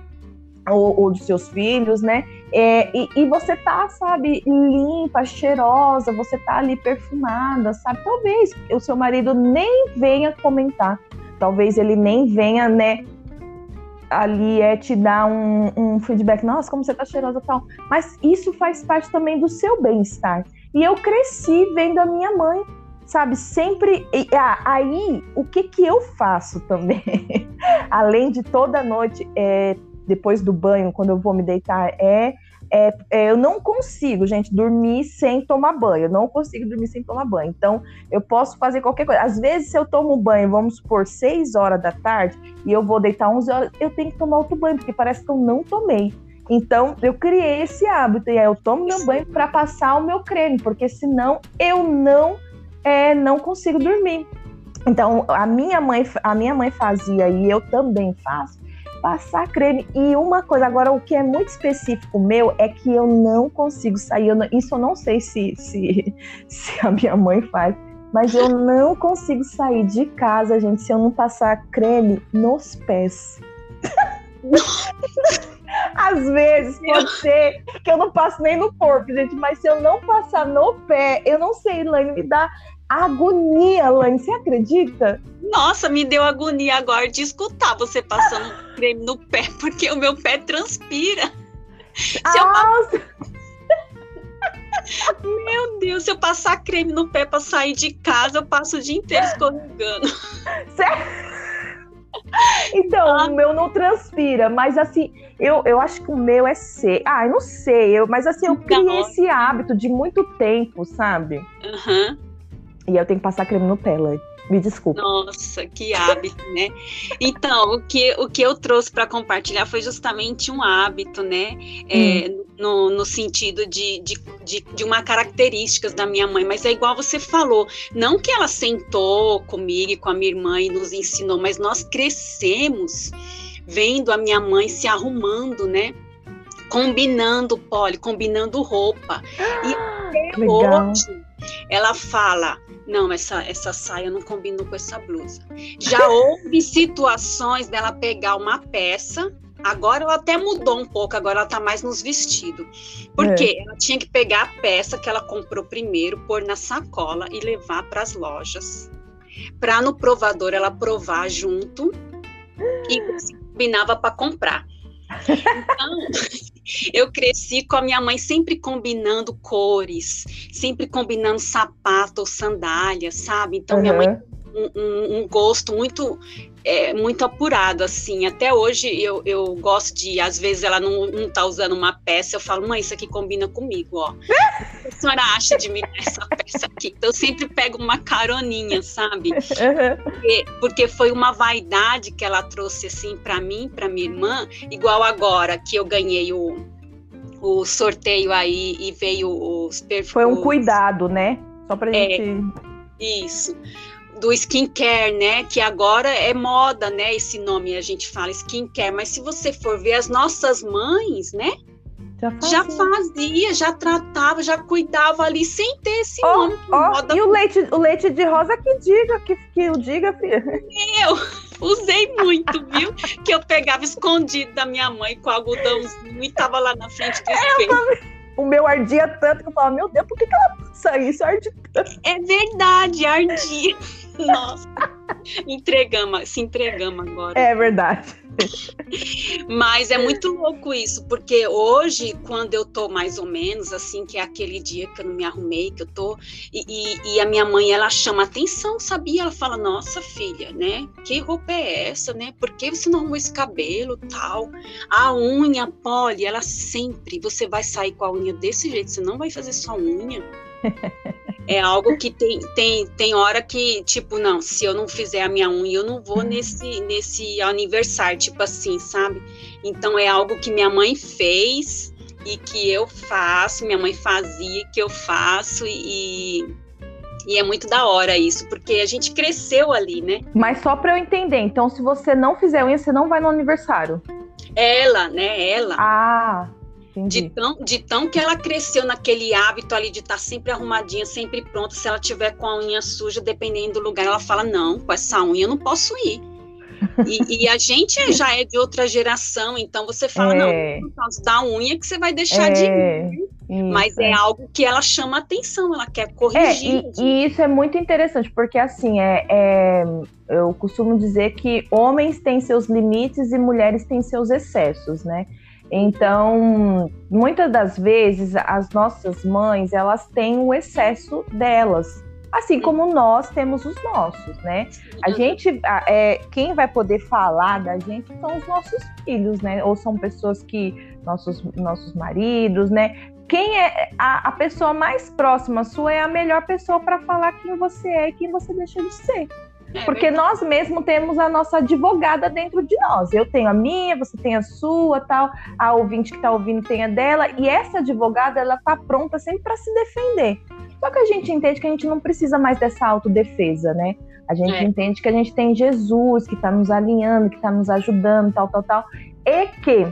Ou, ou dos seus filhos, né? É, e, e, você tá, sabe, limpa, cheirosa, você tá ali perfumada, sabe? Talvez o seu marido nem venha comentar, talvez ele nem venha, né, ali é te dar um, um feedback, nossa, como você tá cheirosa tal. Mas isso faz parte também do seu bem-estar. E eu cresci vendo a minha mãe, sabe, sempre. Ah, aí, o que que eu faço também? Além de toda noite é, depois do banho, quando eu vou me deitar, é, é, é, eu não consigo, gente, dormir sem tomar banho. Eu não consigo dormir sem tomar banho. Então, eu posso fazer qualquer coisa. Às vezes, se eu tomo banho, vamos supor, 6 horas da tarde, e eu vou deitar 11 horas, eu tenho que tomar outro banho, porque parece que eu não tomei. Então, eu criei esse hábito, e aí eu tomo meu banho para passar o meu creme, porque senão eu não, é, não consigo dormir. Então, a minha mãe, a minha mãe fazia e eu também faço passar creme. E uma coisa, agora, o que é muito específico meu é que eu não consigo sair. Eu não, isso eu não sei se, se, se a minha mãe faz, mas eu não consigo sair de casa, gente, se eu não passar creme nos pés. Às vezes pode ser que eu não passo nem no corpo, gente, mas se eu não passar no pé, eu não sei, Elaine, me dá agonia, Laine, você acredita? Nossa, me deu agonia agora de escutar você passando creme no pé, porque o meu pé transpira. Nossa. eu... Meu Deus, se eu passar creme no pé para sair de casa, eu passo o dia inteiro escorregando. Sério? Então, ah. o meu não transpira, mas assim, eu, eu acho que o meu é ser. Ah, eu não sei, eu, mas assim, eu criei esse hábito de muito tempo, sabe? Aham. Uhum. E eu tenho que passar creme no pé, Me desculpa. Nossa, que hábito, né? Então, o que, o que eu trouxe para compartilhar foi justamente um hábito, né? É, hum. no, no sentido de, de, de, de uma características da minha mãe, mas é igual você falou, não que ela sentou comigo e com a minha irmã e nos ensinou, mas nós crescemos vendo a minha mãe se arrumando, né? Combinando pole, combinando roupa. E até hoje ela fala: não, essa, essa saia não combinou com essa blusa. Já houve situações dela pegar uma peça. Agora ela até mudou um pouco, agora ela tá mais nos vestidos. Porque é. ela tinha que pegar a peça que ela comprou primeiro, pôr na sacola e levar para as lojas. Para no provador ela provar junto e combinava para comprar. Então, eu cresci com a minha mãe sempre combinando cores, sempre combinando sapato ou sandália, sabe? Então, uhum. minha mãe um, um, gosto muito é, muito apurado, assim. Até hoje eu, eu gosto de, às vezes ela não, não tá usando uma peça, eu falo, mãe, isso aqui combina comigo, ó. o que a senhora acha de dar essa peça aqui? Então eu sempre pego uma caroninha, sabe? Porque, porque foi uma vaidade que ela trouxe, assim, para mim, para minha irmã, igual agora que eu ganhei o, o sorteio aí e veio os perfumes. Foi um cuidado, né? Só pra é, gente. Isso do skincare, né? Que agora é moda, né? Esse nome a gente fala skincare, mas se você for ver as nossas mães, né? Já fazia. já fazia, já tratava, já cuidava ali sem ter esse oh, nome. Oh, e o leite, o leite de rosa que diga, que, que o diga, filha. Eu usei muito, viu? que eu pegava escondido da minha mãe com algodãozinho e tava lá na frente do espelho. o meu ardia tanto que eu falava, meu Deus, por que, que ela passa isso? Arde tanto. É verdade, ardia. Nossa, entregamos, se entregamos agora. É verdade. Mas é muito louco isso, porque hoje, quando eu tô mais ou menos, assim, que é aquele dia que eu não me arrumei, que eu tô, e, e, e a minha mãe, ela chama atenção, sabia? Ela fala, nossa filha, né? Que roupa é essa, né? Por que você não arrumou esse cabelo, tal? A unha, Polly, ela sempre, você vai sair com a unha desse jeito, você não vai fazer sua unha É algo que tem, tem, tem hora que, tipo, não, se eu não fizer a minha unha, eu não vou nesse, nesse aniversário, tipo assim, sabe? Então é algo que minha mãe fez e que eu faço, minha mãe fazia, que eu faço e, e é muito da hora isso, porque a gente cresceu ali, né? Mas só para eu entender, então se você não fizer unha, você não vai no aniversário? Ela, né? Ela. Ah, de tão, de tão que ela cresceu naquele hábito ali de estar tá sempre arrumadinha, sempre pronta. Se ela tiver com a unha suja, dependendo do lugar, ela fala: Não, com essa unha eu não posso ir. E, e, a gente já é de outra geração, então você fala, é. não, por causa da unha que você vai deixar é. de ir. Mas é, é algo que ela chama atenção, ela quer corrigir. É, e, e, isso é muito interessante, porque assim, é, é, eu costumo dizer que homens têm seus limites e mulheres têm seus excessos, né? Então, muitas das vezes, as nossas mães, elas têm o excesso delas, assim como nós temos os nossos, né? A gente, é, quem vai poder falar da gente são os nossos filhos, né? Ou são pessoas que nossos nossos maridos, né? Quem é a, a pessoa mais próxima sua é a melhor pessoa para falar quem você é e quem você deixa de ser. É Porque nós mesmos temos a nossa advogada dentro de nós. Eu tenho a minha, você tem a sua, tal. A ouvinte que está ouvindo tem a dela. E essa advogada, ela tá pronta sempre para se defender. Só que a gente entende que a gente não precisa mais dessa autodefesa, né? A gente é. entende que a gente tem Jesus que está nos alinhando, que está nos ajudando, tal, tal, tal. E que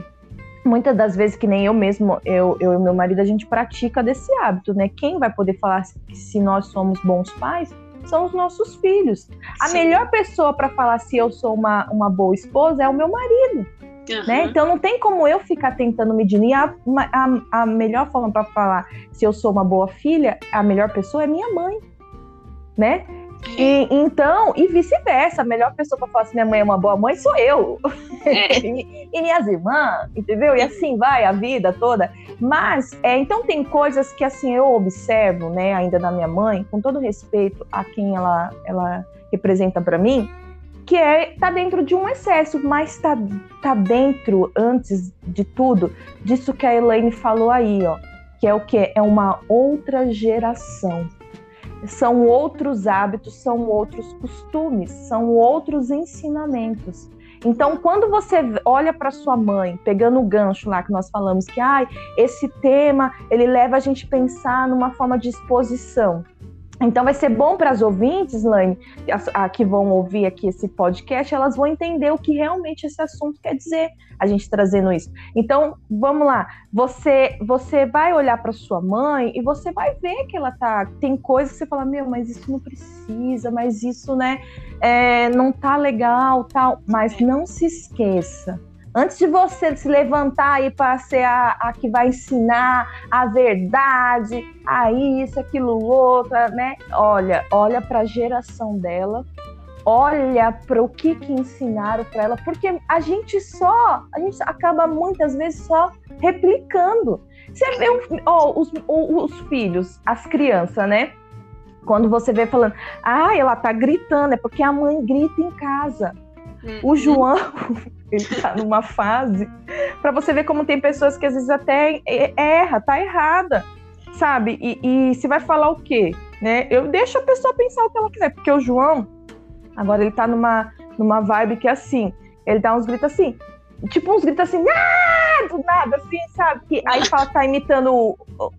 muitas das vezes que nem eu mesmo, eu, eu e meu marido, a gente pratica desse hábito, né? Quem vai poder falar se nós somos bons pais são os nossos filhos. A melhor pessoa para falar se eu sou uma, uma boa esposa é o meu marido. Uhum. Né? Então não tem como eu ficar tentando medir. E a, a, a melhor forma para falar se eu sou uma boa filha, a melhor pessoa é minha mãe. Né? E, então, e vice-versa, a melhor pessoa para falar se minha mãe é uma boa mãe sou eu. É. e, e, minhas irmãs, entendeu? E assim vai a vida toda. Mas, é, então tem coisas que assim eu observo, né, ainda da minha mãe, com todo respeito a quem ela, ela representa para mim, que é tá dentro de um excesso, mas tá, tá dentro, antes de tudo, disso que a Elaine falou aí, ó, que é o que? É uma outra geração são outros hábitos, são outros costumes, são outros ensinamentos. Então, quando você olha para sua mãe, pegando o gancho lá que nós falamos que ah, esse tema ele leva a gente a pensar numa forma de exposição. Então vai ser bom para as ouvintes, Laine, a, que vão ouvir aqui esse podcast, elas vão entender o que realmente esse assunto quer dizer, a gente trazendo isso. Então, vamos lá. Você você vai olhar para sua mãe e você vai ver que ela tá tem coisas que você fala, meu, mas isso não precisa, mas isso, né, é, não tá legal, tal. Mas não se esqueça Antes de você se levantar aí para ser a, a, que vai ensinar a verdade, a isso, aquilo, outro, né? Olha, olha para a geração dela, olha para o que, que ensinaram para ela, porque a gente só, a gente acaba muitas vezes só replicando. Você vê oh, os, os filhos, as crianças, né? Quando você vê falando, ah, ela tá gritando, é porque a mãe grita em casa. O uhum. João, ele tá numa fase para você ver como tem pessoas que às vezes até erra, tá errada, sabe? E, e se vai falar o quê? Né? Eu deixo a pessoa pensar o que ela quiser, porque o João, agora ele tá numa, numa vibe que é assim, ele dá uns gritos assim, tipo uns gritos assim, ah! do nada, assim, sabe? Que aí fala tá imitando,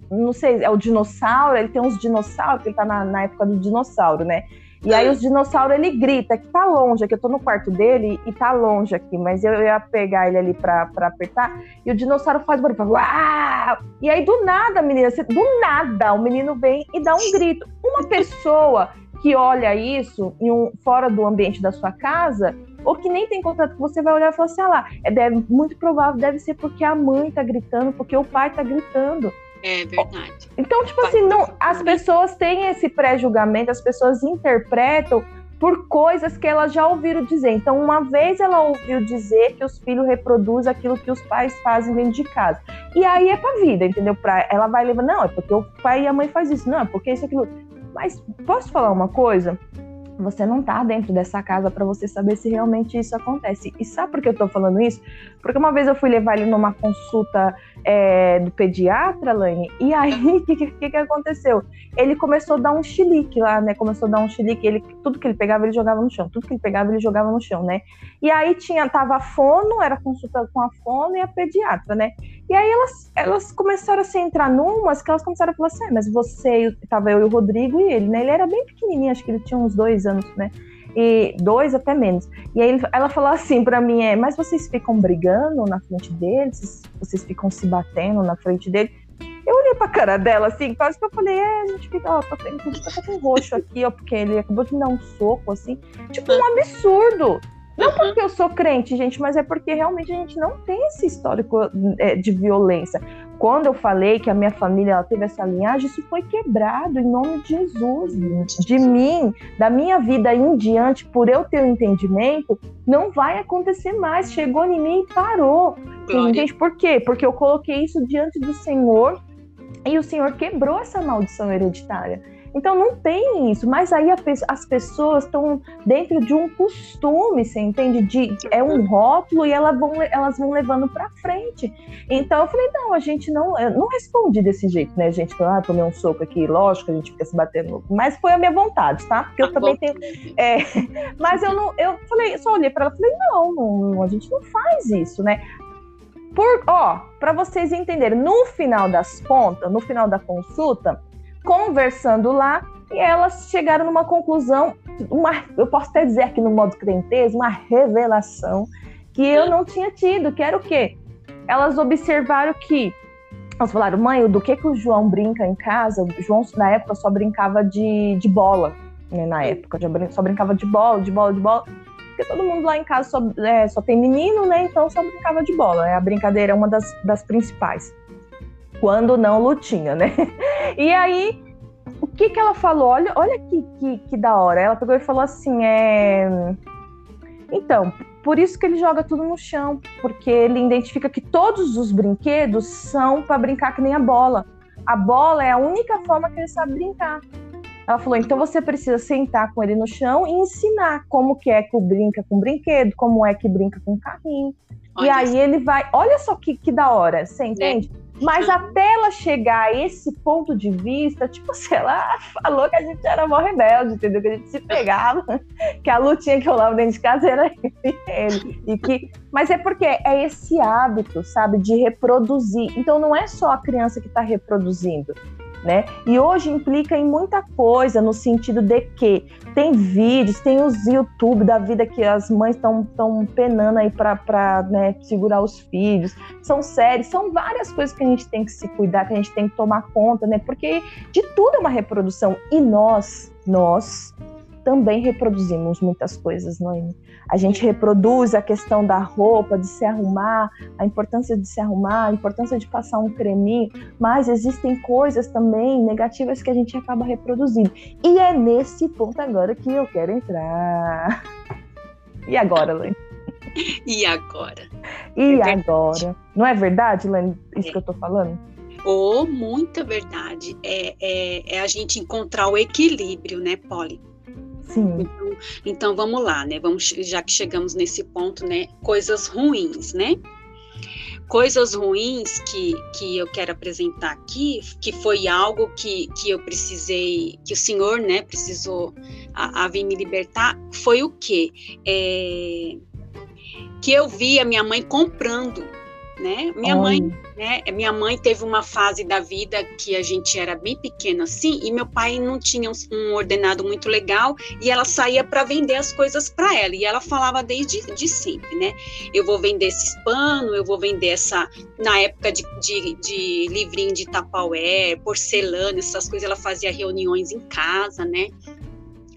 não sei, é o dinossauro, ele tem uns dinossauros, ele tá na, na época do dinossauro, né? E aí os dinossauros, ele grita que tá longe, que eu tô no quarto dele e tá longe aqui, mas eu ia pegar ele ali pra, pra apertar, e o dinossauro faz barulho, fala, Uau! e aí do nada, menina, do nada, o menino vem e dá um grito. Uma pessoa que olha isso em um, fora do ambiente da sua casa, ou que nem tem contato com você, vai olhar e falar assim, ah lá, é deve, muito provável, deve ser porque a mãe tá gritando, porque o pai tá gritando. É verdade. Então, tipo assim, não, as pessoas têm esse pré-julgamento, as pessoas interpretam por coisas que elas já ouviram dizer. Então, uma vez ela ouviu dizer que os filhos reproduzem aquilo que os pais fazem dentro de casa. E aí é pra vida, entendeu? Pra, ela vai levar, não, é porque o pai e a mãe fazem isso, não, é porque isso, aquilo. Mas posso falar uma coisa? Você não tá dentro dessa casa para você saber se realmente isso acontece. E sabe por que eu tô falando isso? Porque uma vez eu fui levar ele numa consulta é, do pediatra, Lane. E aí, o que, que, que, aconteceu? Ele começou a dar um chilique lá, né? Começou a dar um chilique. Ele, tudo que ele pegava, ele jogava no chão. Tudo que ele pegava, ele jogava no chão, né? E aí tinha, tava a fono, era consulta com a fono e a pediatra, né? E aí elas, elas começaram a se entrar numas que elas começaram a falar assim, ah, mas você, tava eu e o Rodrigo e ele, né? Ele era bem pequenininho, acho que ele tinha uns dois anos, né? E dois até menos. E aí ela falou assim para mim, é, mas vocês ficam brigando na frente deles? Vocês ficam se batendo na frente dele? Eu olhei pra cara dela, assim, quase que eu falei, é, a gente fica, ó, tô tá com roxo aqui, ó, porque ele acabou de me dar um soco, assim. Tipo, um absurdo. Não porque eu sou crente, gente, mas é porque realmente a gente não tem esse histórico é, de violência. Quando eu falei que a minha família teve essa linhagem, isso foi quebrado em nome de Jesus, de mim, da minha vida em diante, por eu ter o um entendimento, não vai acontecer mais. Chegou em mim e parou. Entende por quê? Porque eu coloquei isso diante do Senhor e o Senhor quebrou essa maldição hereditária. Então não tem isso, mas aí as pessoas estão dentro de um costume, você entende? De, é um rótulo e elas vão, elas vão levando para frente. Então eu falei, não, a gente não, não respondi desse jeito, né, gente? Ah, tomei um soco aqui, lógico, a gente fica se batendo, mas foi a minha vontade, tá? Porque eu ah, também tenho. É, mas eu não, eu falei, só olhei para ela e falei, não, não, a gente não faz isso, né? Por, ó, para vocês entenderem, no final das contas, no final da consulta, conversando lá e elas chegaram numa conclusão, uma, eu posso até dizer aqui no modo crentez, uma revelação que eu não tinha tido, que era o quê? Elas observaram que elas falaram, mãe, do que que o João brinca em casa? O João, na época, só brincava de, de bola, né, na época, só brincava de bola, de bola, de bola, porque todo mundo lá em casa só, é, só tem menino, né, então só brincava de bola, é a brincadeira é uma das, das principais quando não lutinha, né? E aí, o que que ela falou? Olha, olha que, que, que da hora. Ela pegou e falou assim, é... Então, por isso que ele joga tudo no chão, porque ele identifica que todos os brinquedos são para brincar que nem a bola. A bola é a única forma que ele sabe brincar. Ela falou, então você precisa sentar com ele no chão e ensinar como que é que brinca com brinquedo, como é que brinca com carrinho. Olha e aí ele vai, olha só que, que da hora, você entende? É. Mas até ela chegar a esse ponto de vista, tipo, sei lá, falou que a gente era mó rebelde, entendeu? Que a gente se pegava, que a lutinha que rolava dentro de casa era ele. E que... Mas é porque é esse hábito, sabe, de reproduzir. Então não é só a criança que está reproduzindo né? E hoje implica em muita coisa, no sentido de que tem vídeos, tem os YouTube da vida que as mães estão tão penando aí para né, segurar os filhos, são séries, são várias coisas que a gente tem que se cuidar, que a gente tem que tomar conta, né? Porque de tudo é uma reprodução. E nós, nós, também reproduzimos muitas coisas, Noemi. A gente reproduz a questão da roupa, de se arrumar, a importância de se arrumar, a importância de passar um creminho, mas existem coisas também negativas que a gente acaba reproduzindo. E é nesse ponto agora que eu quero entrar. E agora, Lane? E agora? E é agora? Não é verdade, Lane, isso é. que eu tô falando? Oh, muita verdade. É, é, é, a gente encontrar o equilíbrio, né, Polly? Sim. Então, então vamos lá, né? Vamos, já que chegamos nesse ponto, né? Coisas ruins, né? Coisas ruins que, que eu quero apresentar aqui, que foi algo que, que eu precisei, que o Senhor, né, precisou a, a vir me libertar, foi o quê? É, que eu vi a minha mãe comprando né? Minha mãe, né? Minha mãe teve uma fase da vida que a gente era bem pequena assim, e meu pai não tinha um ordenado muito legal, e ela saía para vender as coisas para ela, e ela falava desde de sempre, né? Eu vou vender esse pano, eu vou vender essa, na época de, de, de livrinho de tapaué, porcelana, essas coisas, ela fazia reuniões em casa, né?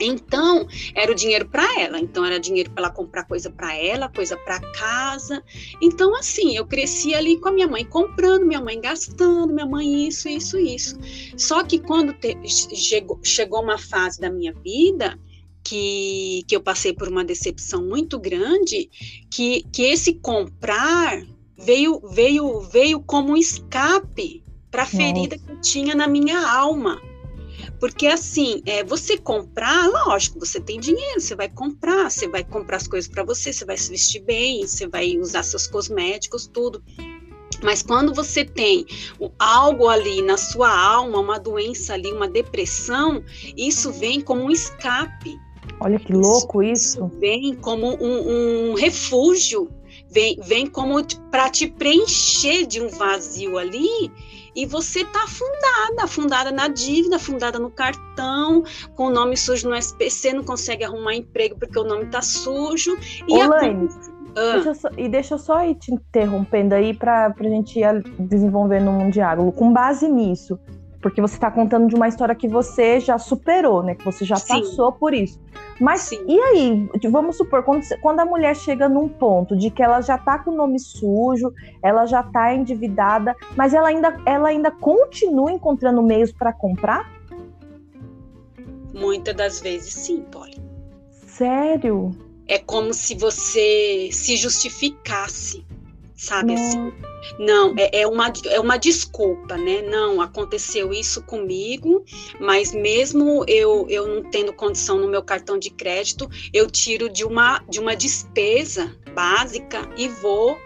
Então, era o dinheiro para ela. Então, era dinheiro para ela comprar coisa para ela, coisa para casa. Então, assim, eu cresci ali com a minha mãe comprando, minha mãe gastando, minha mãe isso, isso, isso. Só que quando te, chegou, chegou uma fase da minha vida que, que eu passei por uma decepção muito grande, que, que esse comprar veio, veio, veio como um escape para a ferida que eu tinha na minha alma. Porque assim, é, você comprar, lógico, você tem dinheiro, você vai comprar, você vai comprar as coisas para você, você vai se vestir bem, você vai usar seus cosméticos, tudo. Mas quando você tem algo ali na sua alma, uma doença ali, uma depressão, isso vem como um escape. Olha que louco isso. isso vem como um, um refúgio, vem, vem como para te preencher de um vazio ali e você tá afundada, afundada na dívida, afundada no cartão, com o nome sujo no SPC, não consegue arrumar emprego porque o nome tá sujo. E Ô, a... Ah. deixa só, e deixa eu só ir te interrompendo aí para a gente ir desenvolvendo um diálogo. Com base nisso, porque você está contando de uma história que você já superou, né? Que você já Sim. passou por isso. Mas Sim. e aí? Vamos supor, quando, quando a mulher chega num ponto de que ela já está com o nome sujo, ela já está endividada, mas ela ainda, ela ainda continua encontrando meios para comprar? Muitas das vezes sim, Polly. Sério? É como se você se justificasse sabe Não. assim? Não, é, é, uma, é uma desculpa, né? Não, aconteceu isso comigo, mas mesmo eu, eu não tendo condição no meu cartão de crédito, eu tiro de uma, de uma despesa básica e vou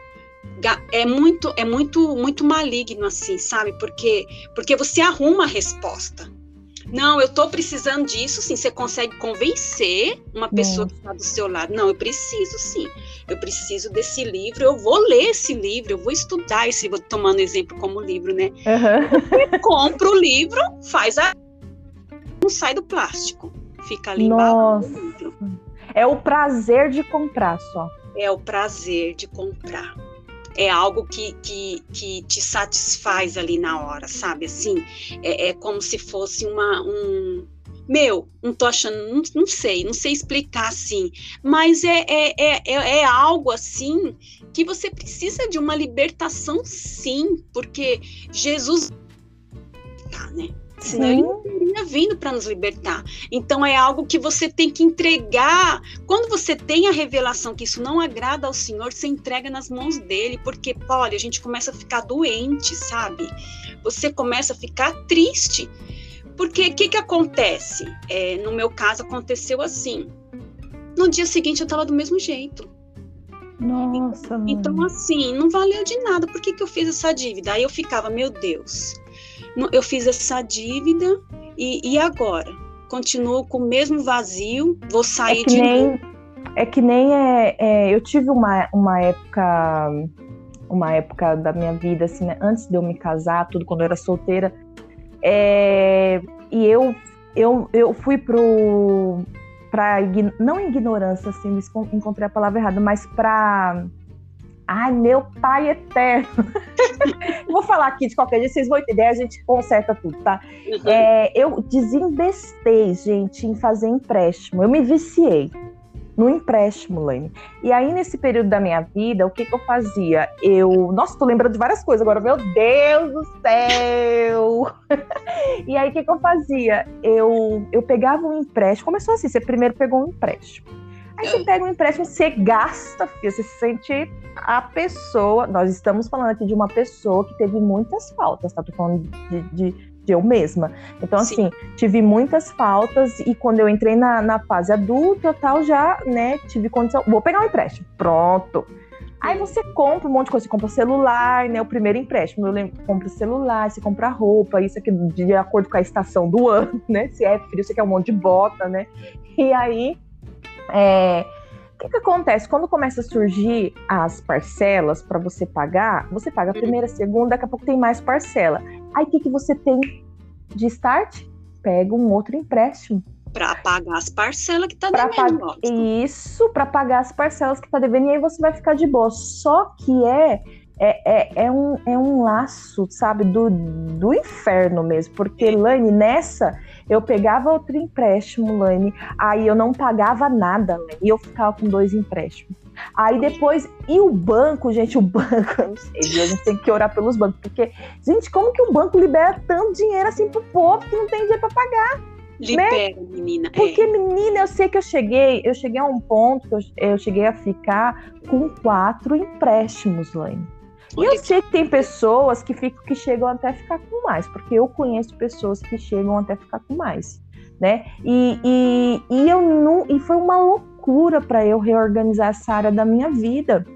é muito é muito muito maligno assim, sabe? Porque porque você arruma a resposta. Não, eu estou precisando disso, sim. Você consegue convencer uma pessoa que está do seu lado. Não, eu preciso, sim. Eu preciso desse livro. Eu vou ler esse livro. Eu vou estudar esse livro. Tomando exemplo como livro, né? Uhum. compra o livro, faz a. Não sai do plástico. Fica ali Nossa. embaixo É o prazer de comprar só. É o prazer de comprar é algo que, que, que te satisfaz ali na hora, sabe? Assim, é, é como se fosse uma, um, meu, não tô achando, não, não, sei, não sei explicar assim, mas é, é, é, é, é algo assim que você precisa de uma libertação, sim, porque Jesus tá, né? Senão ele vindo para nos libertar. Então é algo que você tem que entregar. Quando você tem a revelação que isso não agrada ao Senhor, você entrega nas mãos dele, porque, olha, a gente começa a ficar doente, sabe? Você começa a ficar triste. Porque o que, que acontece? É, no meu caso, aconteceu assim. No dia seguinte, eu estava do mesmo jeito. Nossa. Então, assim, não valeu de nada. Por que, que eu fiz essa dívida? Aí eu ficava, meu Deus, eu fiz essa dívida e, e agora? Continuo com o mesmo vazio, vou sair é de nem, novo. É que nem é, é, eu tive uma, uma época uma época da minha vida assim, né, antes de eu me casar, tudo quando eu era solteira, é, e eu eu, eu fui pro para não ignorância assim, encontrei a palavra errada, mas para Ai, meu pai eterno. Vou falar aqui de qualquer jeito, vocês vão entender, a gente conserta tudo, tá? Uhum. É, eu desinvestei, gente, em fazer empréstimo. Eu me viciei no empréstimo, Lane. E aí, nesse período da minha vida, o que, que eu fazia? Eu. Nossa, tô lembrando de várias coisas agora, meu Deus do céu! e aí, o que, que eu fazia? Eu, eu pegava um empréstimo. Começou assim: você primeiro pegou um empréstimo. Aí você pega um empréstimo, você gasta, filho, você se sente a pessoa. Nós estamos falando aqui de uma pessoa que teve muitas faltas, tá? Tô falando de, de, de eu mesma. Então, Sim. assim, tive muitas faltas e quando eu entrei na, na fase adulta tal, já, né, tive condição. Vou pegar um empréstimo. Pronto. Aí você compra um monte de coisa, você compra celular, né? O primeiro empréstimo, eu lembro, compra celular, você compra roupa, isso aqui de acordo com a estação do ano, né? Se é frio, você quer um monte de bota, né? E aí é, o que, que, acontece? Quando começa a surgir as parcelas para você pagar, você paga a uhum. primeira, a segunda, daqui a pouco tem mais parcela. Aí o que, que você tem de start? Pega um outro empréstimo. Para pagar as parcelas que está devendo. Pag... Isso, para pagar as parcelas que está devendo, e aí você vai ficar de boa. Só que é é, é, é, um, é um laço, sabe, do, do inferno mesmo. Porque, Lane, nessa, eu pegava outro empréstimo, Lane, aí eu não pagava nada, Lane, e eu ficava com dois empréstimos. Aí depois, e o banco, gente, o banco, eu não sei, a gente tem que orar pelos bancos, porque, gente, como que o banco libera tanto dinheiro assim pro povo que não tem dinheiro pra pagar? Libera, né? menina. É. Porque, é. menina, eu sei que eu cheguei, eu cheguei a um ponto que eu, eu cheguei a ficar com quatro empréstimos, Lane. E eu sei que tem pessoas que, ficam, que chegam até ficar com mais, porque eu conheço pessoas que chegam até ficar com mais, né? E, e, e eu não, e foi uma loucura para eu reorganizar essa área da minha vida.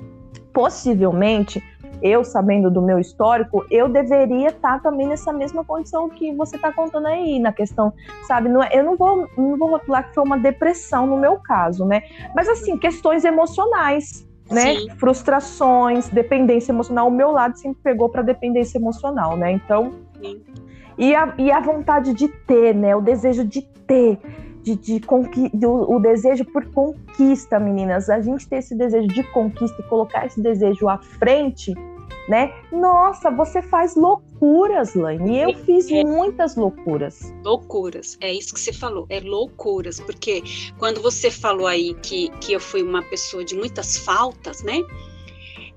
Possivelmente eu sabendo do meu histórico, eu deveria estar tá também nessa mesma condição que você está contando aí, na questão, sabe? Não é, eu não vou, não vou rotular que foi uma depressão no meu caso, né? Mas assim, questões emocionais, né? Sim. Frustrações, dependência emocional. O meu lado sempre pegou para dependência emocional, né? Então. Sim. E a, e a vontade de ter, né? O desejo de ter de, de conqui... o, o desejo por conquista, meninas. A gente ter esse desejo de conquista e colocar esse desejo à frente, né? Nossa, você faz loucuras, Laine. E eu fiz é. muitas loucuras. Loucuras, é isso que você falou, é loucuras. Porque quando você falou aí que, que eu fui uma pessoa de muitas faltas, né?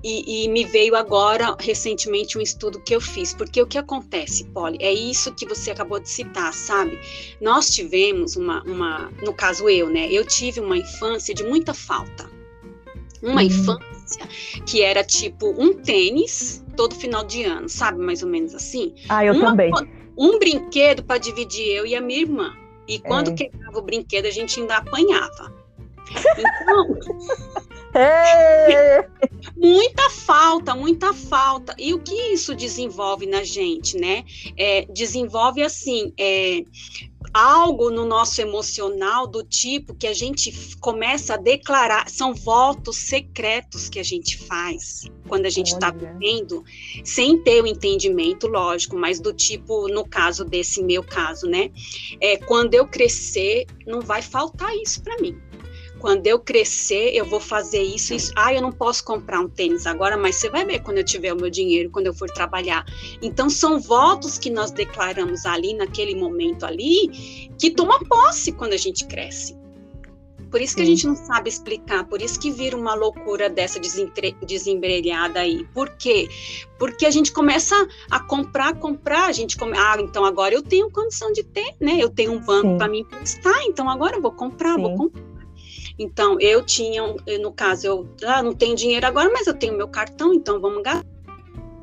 E, e, me veio agora, recentemente, um estudo que eu fiz. Porque o que acontece, Polly, é isso que você acabou de citar, sabe? Nós tivemos uma, uma no caso eu, né? Eu tive uma infância de muita falta. Uma uhum. infância que era tipo um tênis todo final de ano, sabe? Mais ou menos assim. Ah, eu uma, também. Um brinquedo para dividir eu e a minha irmã. E quando é. quebrava o brinquedo, a gente ainda apanhava. Então, é. muita falta, muita falta. E o que isso desenvolve na gente, né? É, desenvolve assim, é, algo no nosso emocional do tipo que a gente começa a declarar, são votos secretos que a gente faz quando a gente está vivendo, sem ter o entendimento, lógico, mas do tipo, no caso desse meu caso, né? É, quando eu crescer, não vai faltar isso para mim quando eu crescer, eu vou fazer isso, isso. Ah, eu não posso comprar um tênis agora, mas você vai ver quando eu tiver o meu dinheiro, quando eu for trabalhar. Então, são votos que nós declaramos ali, naquele momento ali, que toma posse quando a gente cresce. Por isso que a gente não sabe explicar, por isso que vira uma loucura dessa desembrelhada aí. Por quê? Porque a gente começa a comprar, comprar, a gente come... ah, então agora eu tenho condição de ter, né? Eu tenho um banco para me emprestar, então agora eu vou comprar, Sim. vou comprar. Então, eu tinha, no caso, eu ah, não tenho dinheiro agora, mas eu tenho meu cartão, então vamos gastar.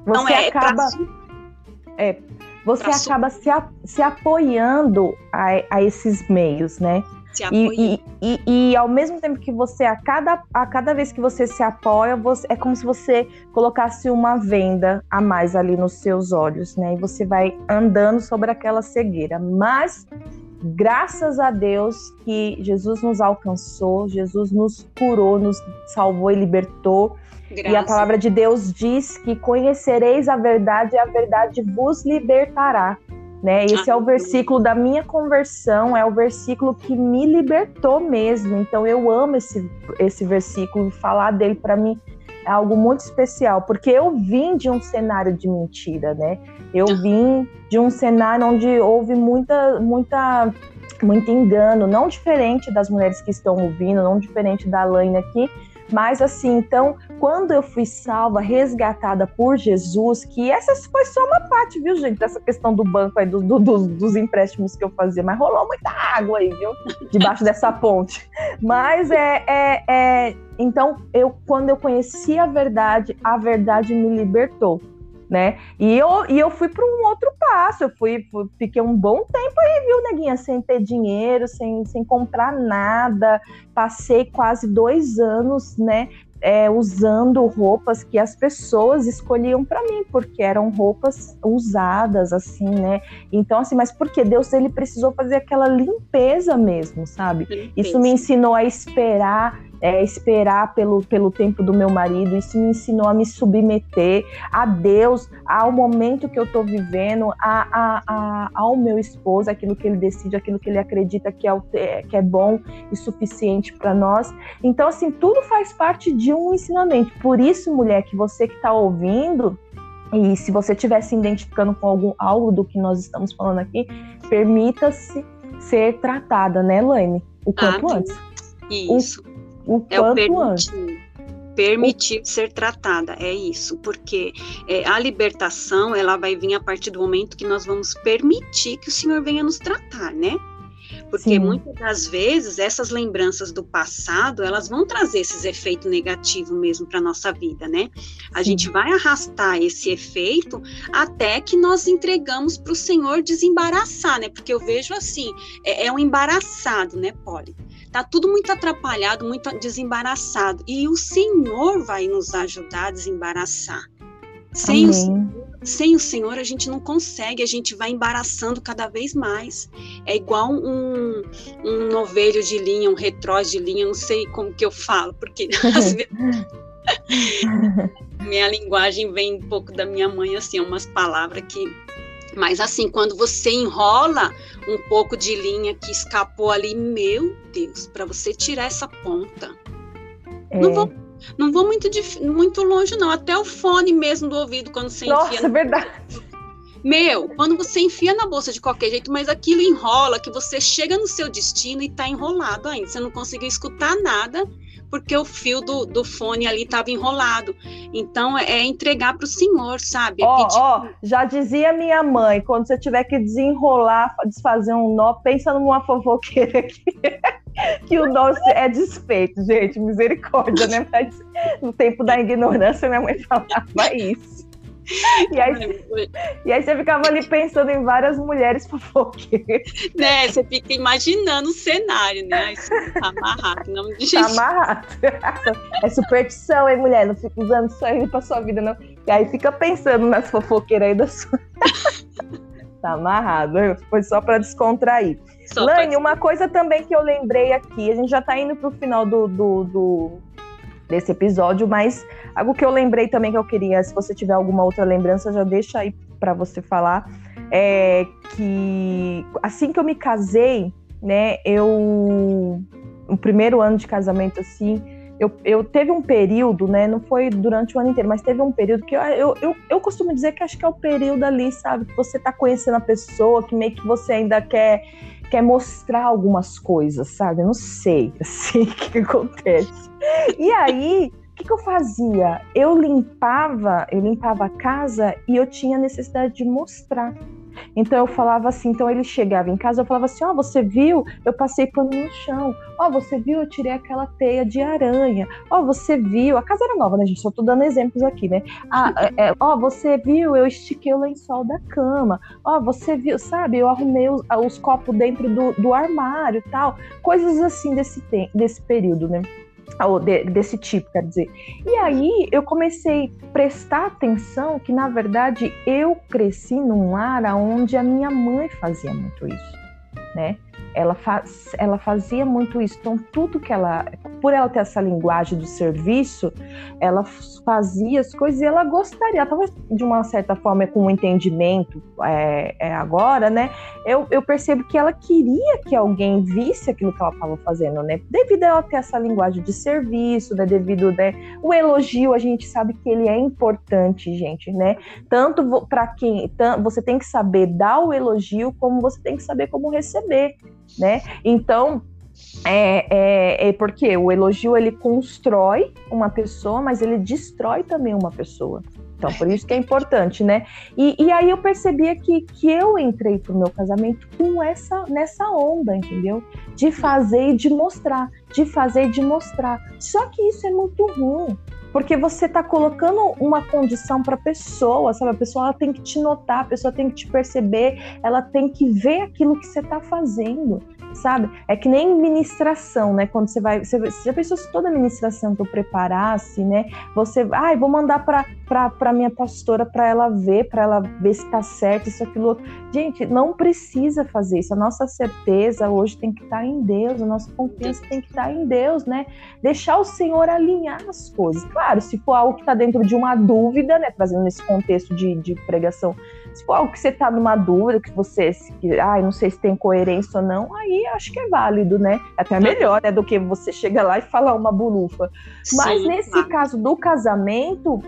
Então, você é, acaba, pra... é, você pra acaba se, a, se apoiando a, a esses meios, né? E, e, e, e, ao mesmo tempo que você, a cada, a cada vez que você se apoia, você, é como se você colocasse uma venda a mais ali nos seus olhos, né? E você vai andando sobre aquela cegueira. Mas graças a Deus que Jesus nos alcançou, Jesus nos curou, nos salvou e libertou. Graças. E a palavra de Deus diz que conhecereis a verdade e a verdade vos libertará. Né? Esse ah, é o versículo da minha conversão, é o versículo que me libertou mesmo. Então eu amo esse, esse versículo, falar dele para mim é algo muito especial, porque eu vim de um cenário de mentira, né? Eu vim de um cenário onde houve muita, muita, muito engano, não diferente das mulheres que estão ouvindo, não diferente da Laine aqui, mas assim, então, quando eu fui salva, resgatada por Jesus, que essa foi só uma parte, viu, gente, dessa questão do banco aí, do, do, dos, dos empréstimos que eu fazia, mas rolou muita água aí, viu, debaixo dessa ponte. Mas é, é, é, então, eu, quando eu conheci a verdade, a verdade me libertou né? E eu, e eu fui para um outro passo, eu fui, fiquei um bom tempo aí, viu, neguinha, sem ter dinheiro, sem, sem comprar nada, passei quase dois anos, né? É, usando roupas que as pessoas escolhiam para mim, porque eram roupas usadas, assim, né? Então, assim, mas porque Deus ele precisou fazer aquela limpeza mesmo, sabe? Limpeza. Isso me ensinou a esperar é, esperar pelo, pelo tempo do meu marido, isso me ensinou a me submeter a Deus, ao momento que eu estou vivendo, a, a, a, ao meu esposo, aquilo que ele decide, aquilo que ele acredita que é, o, que é bom e suficiente para nós. Então, assim, tudo faz parte de um ensinamento. Por isso, mulher, que você que está ouvindo, e se você estiver se identificando com algum, algo do que nós estamos falando aqui, permita-se ser tratada, né, Laine? O quanto ah, antes. Isso. O é o permitir, permitir o... ser tratada, é isso, porque é, a libertação ela vai vir a partir do momento que nós vamos permitir que o Senhor venha nos tratar, né? Porque Sim. muitas das vezes essas lembranças do passado, elas vão trazer esses efeitos negativos mesmo para nossa vida, né? A Sim. gente vai arrastar esse efeito até que nós entregamos para o Senhor desembaraçar, né? Porque eu vejo assim, é, é um embaraçado, né, Polly? Tá tudo muito atrapalhado, muito desembaraçado. E o Senhor vai nos ajudar a desembaraçar. Sem o, sem o Senhor a gente não consegue, a gente vai embaraçando cada vez mais. É igual um, um novelho de linha, um retrós de linha, não sei como que eu falo, porque às vezes minha linguagem vem um pouco da minha mãe, assim, umas palavras que. Mas assim, quando você enrola um pouco de linha que escapou ali, meu Deus, para você tirar essa ponta. É. Não vou não vou muito, muito longe, não. Até o fone mesmo do ouvido, quando você Nossa, enfia. Nossa, é verdade. Meu, quando você enfia na bolsa de qualquer jeito, mas aquilo enrola, que você chega no seu destino e tá enrolado ainda. Você não conseguiu escutar nada, porque o fio do, do fone ali estava enrolado. Então, é, é entregar para o senhor, sabe? É ó, pedir... ó, já dizia minha mãe, quando você tiver que desenrolar, desfazer um nó, pensa numa fofoqueira aqui. que o nosso é desfeito, gente, misericórdia, né? Mas no tempo da ignorância, minha mãe falava isso. E aí, e aí você ficava ali pensando em várias mulheres fofoqueiras. Né, você fica imaginando o cenário, né? Isso tá amarrado, não de Tá amarrado. É superstição, hein, mulher? Não fica usando isso aí pra sua vida, não. E aí fica pensando nas fofoqueiras aí da sua. tá amarrado. Foi só pra descontrair. Só Lane, uma coisa também que eu lembrei aqui, a gente já tá indo pro final do, do, do, desse episódio, mas algo que eu lembrei também que eu queria, se você tiver alguma outra lembrança, já deixa aí para você falar, é que assim que eu me casei, né, eu o primeiro ano de casamento assim, eu, eu teve um período, né? Não foi durante o ano inteiro, mas teve um período que eu, eu, eu, eu costumo dizer que acho que é o período ali, sabe? Que você tá conhecendo a pessoa, que meio que você ainda quer quer mostrar algumas coisas, sabe? Eu não sei, assim, o que, que acontece. E aí, o que, que eu fazia? Eu limpava, eu limpava a casa e eu tinha necessidade de mostrar. Então eu falava assim, então ele chegava em casa, eu falava assim, ó, oh, você viu? Eu passei pano no chão. Ó, oh, você viu? Eu tirei aquela teia de aranha. Ó, oh, você viu? A casa era nova, né, gente? Só tô dando exemplos aqui, né? Ah, é, é, ó, você viu? Eu estiquei o lençol da cama. Ó, você viu? Sabe? Eu arrumei os, os copos dentro do, do armário, tal. Coisas assim desse, desse período, né? Ou de, desse tipo, quer dizer. E aí eu comecei a prestar atenção que, na verdade, eu cresci num lar onde a minha mãe fazia muito isso, né? Ela, faz, ela fazia muito isso. Então, tudo que ela, por ela ter essa linguagem do serviço, ela fazia as coisas e ela gostaria, talvez de uma certa forma, com um entendimento é, é agora, né? Eu, eu percebo que ela queria que alguém visse aquilo que ela estava fazendo, né? Devido a ela ter essa linguagem de serviço, né? Devido, né? O elogio, a gente sabe que ele é importante, gente, né? Tanto para quem, você tem que saber dar o elogio, como você tem que saber como receber né? Então, é, é, é, porque o elogio ele constrói uma pessoa, mas ele destrói também uma pessoa. Então, por isso que é importante, né? E, e aí eu percebia que, que eu entrei pro meu casamento com essa nessa onda, entendeu? De fazer e de mostrar, de fazer e de mostrar. Só que isso é muito ruim, porque você está colocando uma condição para a pessoa, sabe? A pessoa ela tem que te notar, a pessoa tem que te perceber, ela tem que ver aquilo que você está fazendo, sabe? É que nem ministração, né? Quando você vai, você, você já pensou se toda ministração que eu preparasse, né? Você, ai, ah, vou mandar para para minha pastora para ela ver, para ela ver se está certo, isso aquilo outro. Gente, não precisa fazer isso. A nossa certeza hoje tem que estar tá em Deus, a nossa confiança tem que estar tá em Deus, né? Deixar o Senhor alinhar as coisas claro, se for algo que está dentro de uma dúvida, né, trazendo nesse contexto de, de pregação, se for algo que você está numa dúvida, que você, que, ah, não sei se tem coerência ou não, aí acho que é válido, né? Até melhor, né, do que você chegar lá e falar uma burufa. Mas Sim, nesse claro. caso do casamento,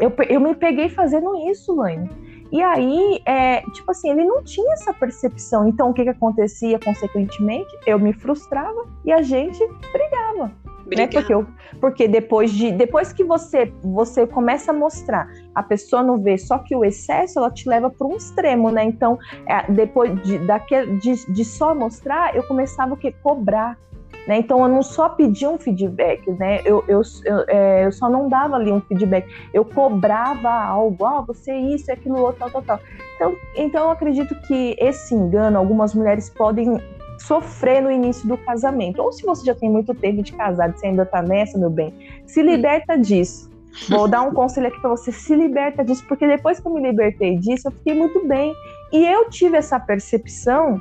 eu, eu me peguei fazendo isso, Laine. E aí, é, tipo assim, ele não tinha essa percepção. Então, o que, que acontecia, consequentemente? Eu me frustrava e a gente brigava. Né? Porque, eu, porque depois de depois que você você começa a mostrar, a pessoa não vê, só que o excesso ela te leva para um extremo, né? Então, é, depois de, daquele, de, de só mostrar, eu começava o que cobrar. Né? Então eu não só pedia um feedback, né? Eu, eu, eu, é, eu, só não dava ali um feedback, eu cobrava algo, ah, você é isso, é aquilo outro, tal, tal, tal. Então, então eu acredito que esse engano, algumas mulheres podem sofrer no início do casamento. Ou se você já tem muito tempo de casado, você ainda tá nessa, meu bem, se liberta disso. Vou dar um conselho aqui para você, se liberta disso, porque depois que eu me libertei disso, eu fiquei muito bem. E eu tive essa percepção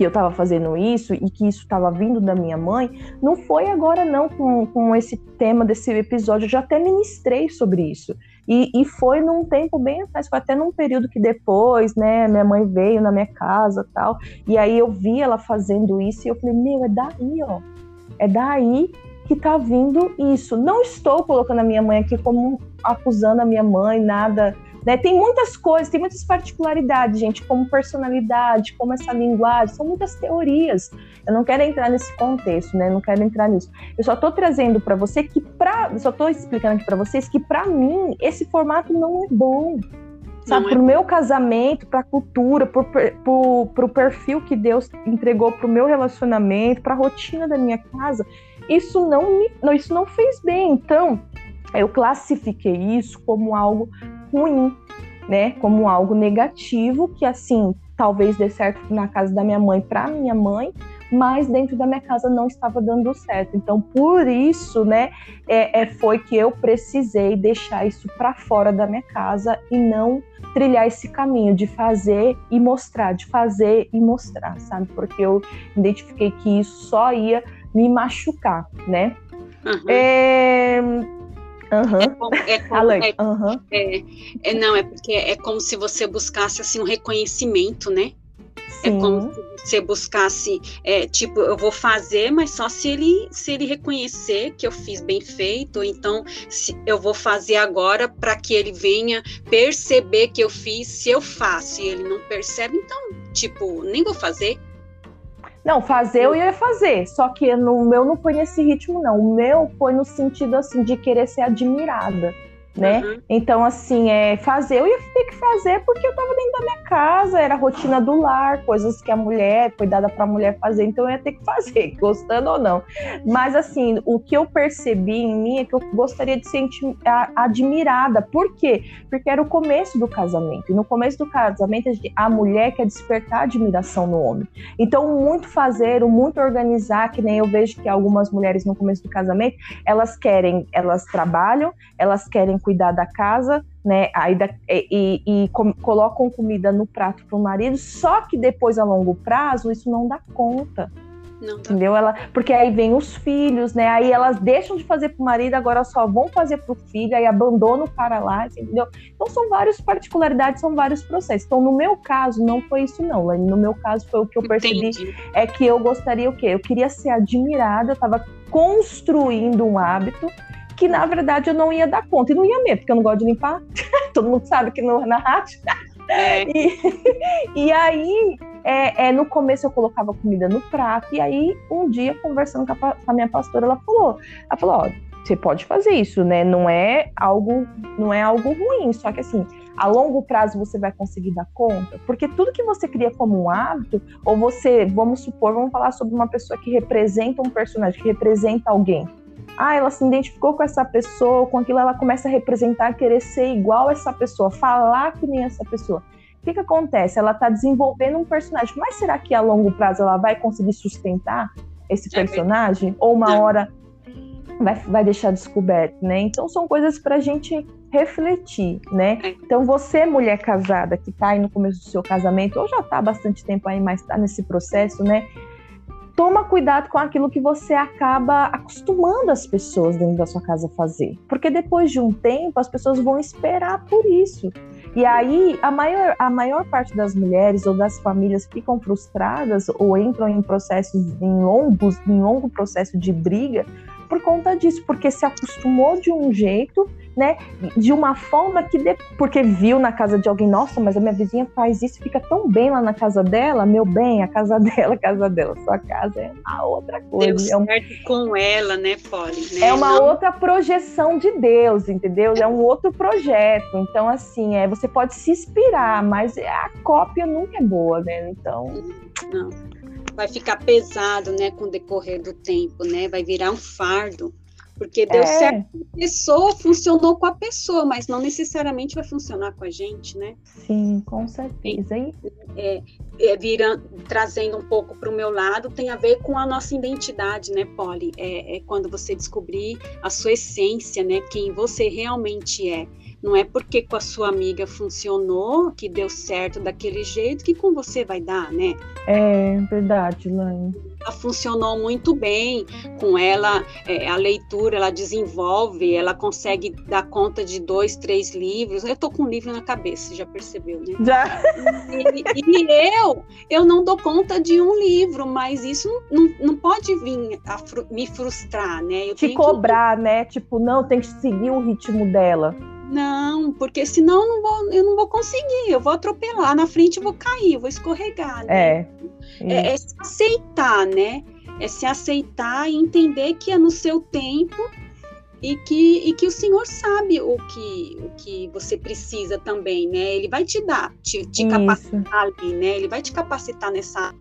que eu estava fazendo isso e que isso estava vindo da minha mãe, não foi agora não com, com esse tema desse episódio, eu já até ministrei sobre isso. E, e foi num tempo bem atrás, foi até num período que depois, né, minha mãe veio na minha casa tal, e aí eu vi ela fazendo isso e eu falei, meu, é daí, ó, é daí que tá vindo isso. Não estou colocando a minha mãe aqui como acusando a minha mãe, nada né? Tem muitas coisas, tem muitas particularidades, gente, como personalidade, como essa linguagem, são muitas teorias. Eu não quero entrar nesse contexto, né? Não quero entrar nisso. Eu só estou trazendo para você que para, só estou explicando aqui para vocês que para mim esse formato não é bom. Sabe, é. para o meu casamento, para a cultura, para o perfil que Deus entregou para o meu relacionamento, para a rotina da minha casa, isso não, me, não, isso não fez bem. Então, eu classifiquei isso como algo ruim, né? Como algo negativo, que assim, talvez dê certo na casa da minha mãe para minha mãe, mas dentro da minha casa não estava dando certo. Então, por isso, né, é, é foi que eu precisei deixar isso para fora da minha casa e não trilhar esse caminho de fazer e mostrar, de fazer e mostrar, sabe? Porque eu identifiquei que isso só ia me machucar, né? Uhum. É Uhum. É, como, é, como, é, uhum. é, é, não, é porque é como se você buscasse assim um reconhecimento, né? É Sim. É como se você buscasse, é, tipo, eu vou fazer, mas só se ele se ele reconhecer que eu fiz bem feito, então se eu vou fazer agora para que ele venha perceber que eu fiz, se eu faço e ele não percebe, então, tipo, nem vou fazer. Não, fazer eu ia fazer, só que no meu não foi nesse ritmo, não. O meu foi no sentido assim de querer ser admirada né? Uhum. Então, assim, é, fazer, eu ia ter que fazer porque eu tava dentro da minha casa, era rotina do lar, coisas que a mulher, cuidada para a mulher fazer, então eu ia ter que fazer, gostando ou não. Mas, assim, o que eu percebi em mim é que eu gostaria de ser admirada. Por quê? Porque era o começo do casamento. E no começo do casamento, a mulher quer despertar admiração no homem. Então, muito fazer, muito organizar, que nem eu vejo que algumas mulheres no começo do casamento, elas querem, elas trabalham, elas querem cuidar da casa, né? Aí da, e, e, com, colocam comida no prato para o marido, só que depois a longo prazo isso não dá conta. Não. Entendeu? Ela, porque aí vem os filhos, né? Aí elas deixam de fazer pro marido, agora só vão fazer pro filho, aí abandonam o cara lá, entendeu? Então são várias particularidades, são vários processos. Então, no meu caso, não foi isso, não, Lani. No meu caso, foi o que eu percebi Entendi. é que eu gostaria o quê? Eu queria ser admirada, eu estava construindo um hábito que na verdade eu não ia dar conta. E não ia mesmo, porque eu não gosto de limpar. Todo mundo sabe que no, na rádio. É. E, e aí, é, é, no começo eu colocava comida no prato, e aí um dia, conversando com a, com a minha pastora, ela falou: ela falou, ó, você pode fazer isso, né? Não é algo, não é algo ruim, só que assim, a longo prazo você vai conseguir dar conta? Porque tudo que você cria como um hábito, ou você, vamos supor, vamos falar sobre uma pessoa que representa um personagem, que representa alguém ah, ela se identificou com essa pessoa, com aquilo ela começa a representar, querer ser igual a essa pessoa, falar que nem essa pessoa. O que, que acontece? Ela está desenvolvendo um personagem, mas será que a longo prazo ela vai conseguir sustentar esse personagem? Ou uma hora vai, vai deixar descoberto, né? Então são coisas para a gente refletir, né? É. Então você, mulher casada, que está aí no começo do seu casamento, ou já está há bastante tempo aí, mas está nesse processo, né? Toma cuidado com aquilo que você acaba acostumando as pessoas dentro da sua casa a fazer. Porque depois de um tempo, as pessoas vão esperar por isso. E aí, a maior, a maior parte das mulheres ou das famílias ficam frustradas ou entram em processos, em longos, em longo processo de briga por conta disso, porque se acostumou de um jeito né, de uma forma que, de... porque viu na casa de alguém, nossa, mas a minha vizinha faz isso, fica tão bem lá na casa dela, meu bem, a casa dela, a casa dela, sua casa é a outra coisa. Deu é um... certo com ela, né, Polly? Né? É uma Não... outra projeção de Deus, entendeu? É um outro projeto. Então, assim, é, você pode se inspirar, mas a cópia nunca é boa, né? Então. Não. Vai ficar pesado, né, com o decorrer do tempo, né? Vai virar um fardo Porque deu é. certo com a pessoa, funcionou com a pessoa, mas não necessariamente vai funcionar com a gente, né? Sim, com certeza. E, é, é, vira, trazendo um pouco para o meu lado, tem a ver com a nossa identidade, né, Polly? É, é quando você descobrir a sua essência, né? Quem você realmente é. Não é porque com a sua amiga funcionou, que deu certo daquele jeito, que com você vai dar, né? É verdade, Lani. Ela funcionou muito bem com ela, é, a leitura, ela desenvolve, ela consegue dar conta de dois, três livros. Eu tô com um livro na cabeça, já percebeu, né? Já. E, e eu, eu não dou conta de um livro, mas isso não, não pode vir a fru me frustrar, né? Eu Te cobrar, que... né? Tipo, não, tem que seguir o ritmo dela. Não, porque senão eu não vou, eu não vou conseguir, eu vou atropelar, na frente eu vou cair, eu vou escorregar. Né? É, é, é se aceitar, né? É se aceitar e entender que é no seu tempo e que, e que o Senhor sabe o que, o que você precisa também, né? Ele vai te dar, te, te capacitar ali, né? Ele vai te capacitar nessa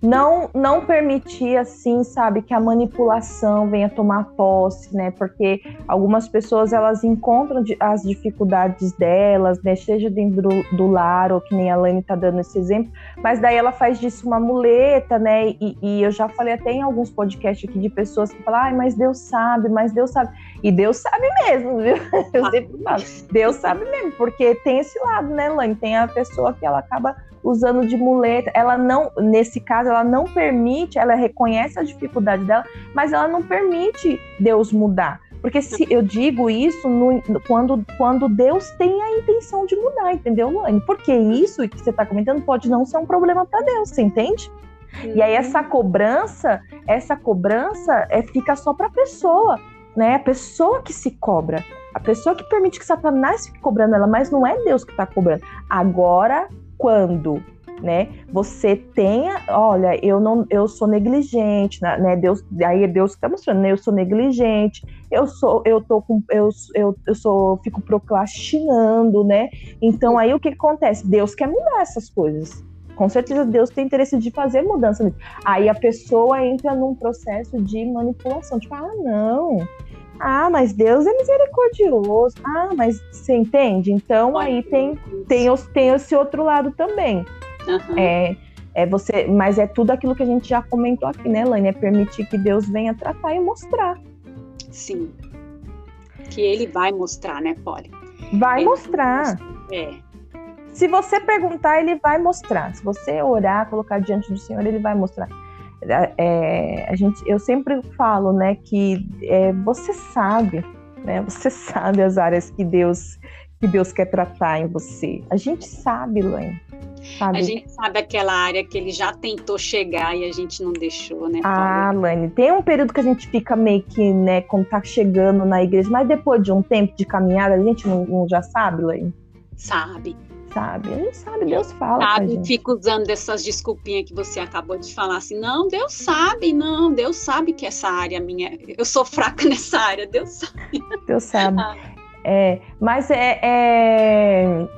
não não permitir assim, sabe, que a manipulação venha tomar posse, né? Porque algumas pessoas elas encontram as dificuldades delas, né? Seja dentro do, do lar ou que nem a Lane tá dando esse exemplo, mas daí ela faz disso uma muleta, né? E, e eu já falei até em alguns podcasts aqui de pessoas que falam, ai, mas Deus sabe, mas Deus sabe. E Deus sabe mesmo, viu? Eu sempre falo, Deus sabe mesmo, porque tem esse lado, né, Lane? Tem a pessoa que ela acaba usando de muleta. Ela não, nesse caso, ela não permite, ela reconhece a dificuldade dela, mas ela não permite Deus mudar. Porque se eu digo isso no, quando, quando Deus tem a intenção de mudar, entendeu, Lani? Porque isso que você está comentando pode não ser um problema para Deus, você entende? Uhum. E aí essa cobrança, essa cobrança é, fica só para a pessoa, né? A pessoa que se cobra, a pessoa que permite que Satanás fique cobrando ela, mas não é Deus que está cobrando. Agora quando né? Você tenha, olha, eu não, eu sou negligente, né? Deus, aí Deus está mostrando, né? Eu sou negligente, eu sou, eu tô com, eu, eu, eu sou, fico procrastinando, né? Então aí o que, que acontece? Deus quer mudar essas coisas. Com certeza Deus tem interesse de fazer mudança. Aí a pessoa entra num processo de manipulação, tipo, ah, não, ah, mas Deus é misericordioso. Ah, mas você entende? Então aí tem, tem, tem esse outro lado também. Uhum. É, é você, mas é tudo aquilo que a gente já comentou aqui, né, Laine? É permitir que Deus venha tratar e mostrar. Sim. Que ele vai mostrar, né, Polly? Vai ele mostrar. É. Se você perguntar, ele vai mostrar. Se você orar, colocar diante do Senhor, ele vai mostrar é, a gente, eu sempre falo, né, que é, você sabe, né, você sabe as áreas que Deus que Deus quer tratar em você. A gente sabe, Laine. Sabe? A gente sabe aquela área que ele já tentou chegar e a gente não deixou, né? Ah, Lani, tem um período que a gente fica meio que, né, como tá chegando na igreja, mas depois de um tempo de caminhada, a gente não, não já sabe, Lani? Sabe sabe. Ele sabe, Deus fala. Sabe, fica usando dessas desculpinhas que você acabou de falar assim, não, Deus sabe, não, Deus sabe que essa área minha, eu sou fraca nessa área, Deus sabe. Deus sabe. Ah. É, mas é, é,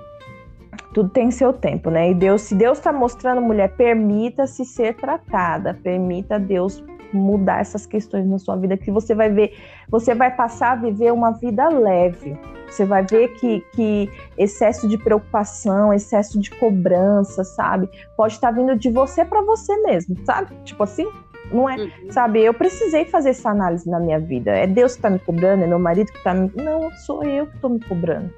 tudo tem seu tempo, né? E Deus, se Deus está mostrando, mulher, permita-se ser tratada, permita Deus mudar essas questões na sua vida, que você vai ver, você vai passar a viver uma vida leve. Você vai ver que, que excesso de preocupação, excesso de cobrança, sabe? Pode estar vindo de você para você mesmo, sabe? Tipo assim, não é, uhum. sabe? Eu precisei fazer essa análise na minha vida. É Deus que está me cobrando, é meu marido que está me. Não, sou eu que estou me cobrando.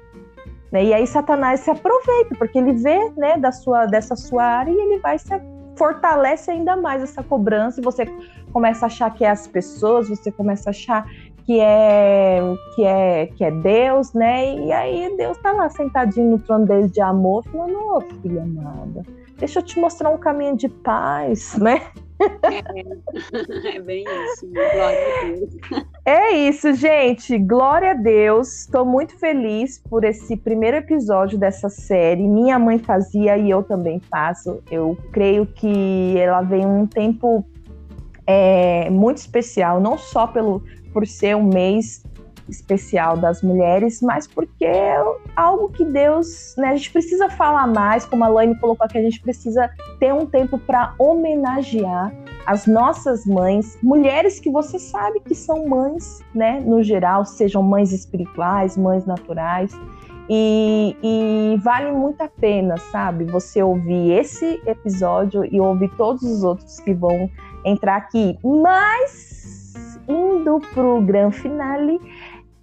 Né? E aí Satanás se aproveita, porque ele vê, né, da sua, dessa sua área e ele vai se fortalece ainda mais essa cobrança e você começa a achar que é as pessoas, você começa a achar que é que é que é Deus, né? E aí Deus tá lá sentadinho no trono dele de amor, falando: "Ô, oh, filha amada, deixa eu te mostrar um caminho de paz", né? É, é bem isso, glória a Deus. É isso, gente. Glória a Deus. Estou muito feliz por esse primeiro episódio dessa série. Minha mãe fazia e eu também faço. Eu creio que ela vem um tempo é, muito especial, não só pelo, por ser um mês especial das mulheres, mas porque é algo que Deus, né, a gente precisa falar mais, como a Laine colocou aqui, a gente precisa ter um tempo para homenagear as nossas mães, mulheres que você sabe que são mães, né, no geral, sejam mães espirituais, mães naturais. E, e, vale muito a pena, sabe? Você ouvir esse episódio e ouvir todos os outros que vão entrar aqui. Mas, indo pro grande finale,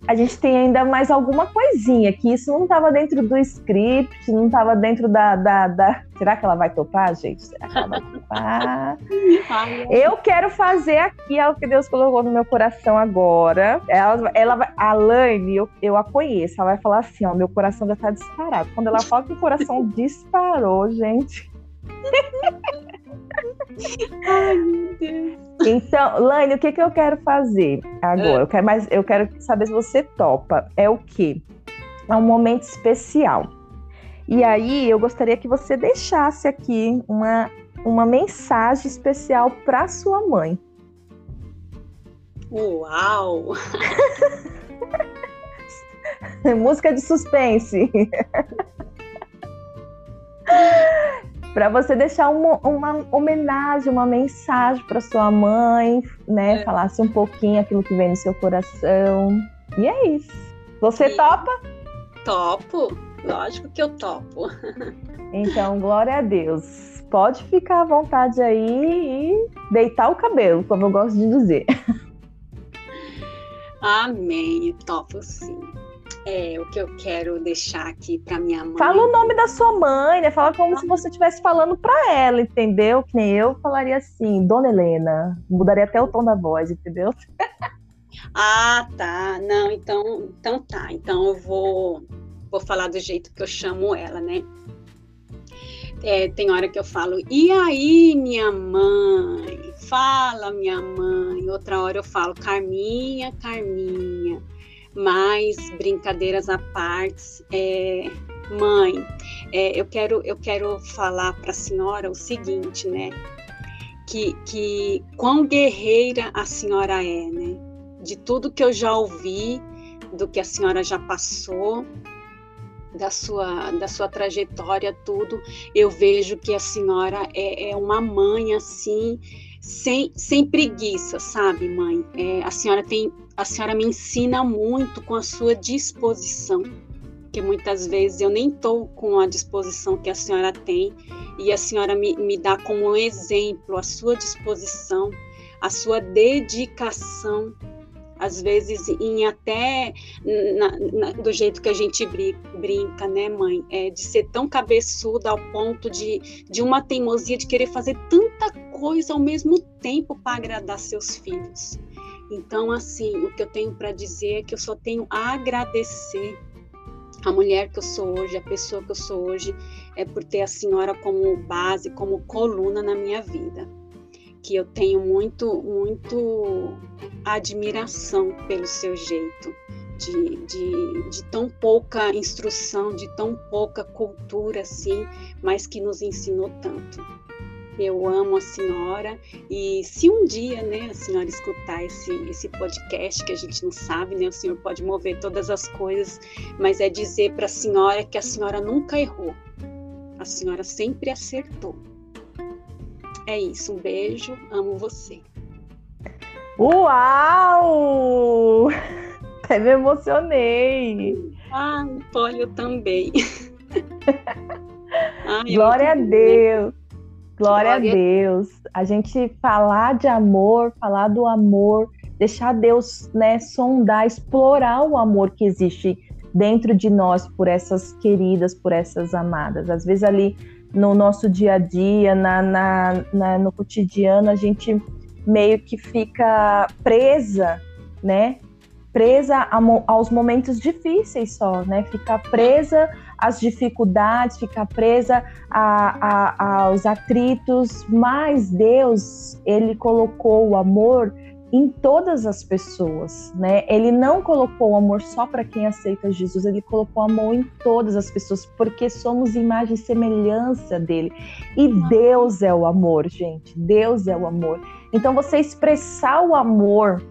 a gente tem ainda mais alguma coisinha, que isso não estava dentro do script, não estava dentro da, da, da, Será que ela vai topar, gente? Será que ela vai topar? eu quero fazer aqui algo que Deus colocou no meu coração agora. Ela, ela. A Laine, eu, eu a conheço, ela vai falar assim, ó, meu coração já tá disparado. Quando ela fala que o coração disparou, gente... Ai, meu Deus. Então, Laine, o que, que eu quero fazer agora? É. Eu quero, mas eu quero saber se você topa. É o quê? É um momento especial. E aí eu gostaria que você deixasse aqui uma, uma mensagem especial para sua mãe. Uau! Música de suspense. para você deixar uma, uma, homenagem, uma mensagem para sua mãe, né? É. Falasse um pouquinho aquilo que vem no seu coração. E é isso. Você e... topa? Topo, lógico que eu topo. Então, glória a Deus. Pode ficar à vontade aí e deitar o cabelo, como eu gosto de dizer. Amém, topo sim. É, o que eu quero deixar aqui para minha mãe. Fala o nome da sua mãe, né? Fala como ah. se você estivesse falando para ela, entendeu? Que nem eu falaria assim, Dona Helena. Mudaria até o tom da voz, entendeu? ah, tá. Não, então, então tá. Então eu vou, vou falar do jeito que eu chamo ela, né? É, tem hora que eu falo, e aí, minha mãe? Fala, minha mãe. Outra hora eu falo, Carminha, Carminha. Mas, brincadeiras à parte, é, mãe, é, eu, quero, eu quero falar para a senhora o seguinte, né? Que, que quão guerreira a senhora é, né? De tudo que eu já ouvi, do que a senhora já passou, da sua, da sua trajetória, tudo, eu vejo que a senhora é, é uma mãe assim, sem, sem preguiça, sabe, mãe? É, a senhora tem a senhora me ensina muito com a sua disposição, que muitas vezes eu nem estou com a disposição que a senhora tem, e a senhora me, me dá como um exemplo a sua disposição, a sua dedicação, às vezes em até na, na, do jeito que a gente brinca, né, mãe? É, de ser tão cabeçuda ao ponto de, de uma teimosia de querer fazer tanta coisa ao mesmo tempo para agradar seus filhos. Então, assim, o que eu tenho para dizer é que eu só tenho a agradecer a mulher que eu sou hoje, a pessoa que eu sou hoje, é por ter a senhora como base, como coluna na minha vida. Que eu tenho muito, muito admiração pelo seu jeito, de, de, de tão pouca instrução, de tão pouca cultura, assim, mas que nos ensinou tanto eu amo a senhora e se um dia, né, a senhora escutar esse, esse podcast, que a gente não sabe, né, o senhor pode mover todas as coisas, mas é dizer para a senhora que a senhora nunca errou, a senhora sempre acertou. É isso, um beijo, amo você. Uau! Até me emocionei. Ah, Poli, eu também. Ai, Glória a Deus. Glória, Glória a Deus. A gente falar de amor, falar do amor, deixar Deus né, sondar, explorar o amor que existe dentro de nós por essas queridas, por essas amadas. Às vezes ali no nosso dia a dia, na, na, na, no cotidiano, a gente meio que fica presa, né? Presa a, aos momentos difíceis só, né? Fica presa as dificuldades, ficar presa a, a, aos atritos, mas Deus, ele colocou o amor em todas as pessoas, né? Ele não colocou o amor só para quem aceita Jesus, ele colocou amor em todas as pessoas, porque somos imagem e semelhança dele. E Deus é o amor, gente. Deus é o amor. Então você expressar o amor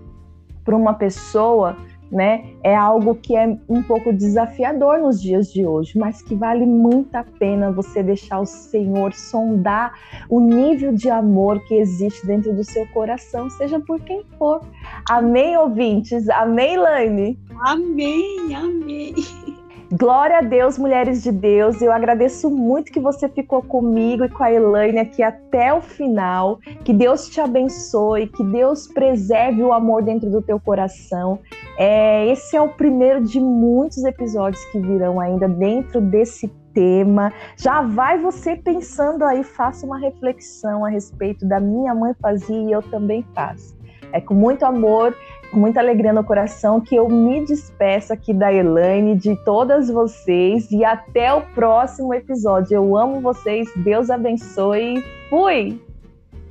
para uma pessoa né? É algo que é um pouco desafiador nos dias de hoje, mas que vale muito a pena você deixar o Senhor sondar o nível de amor que existe dentro do seu coração, seja por quem for. Amém, ouvintes? Amém, Laine? Amém, amém. Glória a Deus, mulheres de Deus. Eu agradeço muito que você ficou comigo e com a Elaine aqui até o final. Que Deus te abençoe, que Deus preserve o amor dentro do teu coração. É, esse é o primeiro de muitos episódios que virão ainda dentro desse tema. Já vai você pensando aí, faça uma reflexão a respeito da minha mãe fazia e eu também faço. É com muito amor com muita alegria no coração que eu me despeço aqui da Elaine, de todas vocês e até o próximo episódio. Eu amo vocês, Deus abençoe. Fui!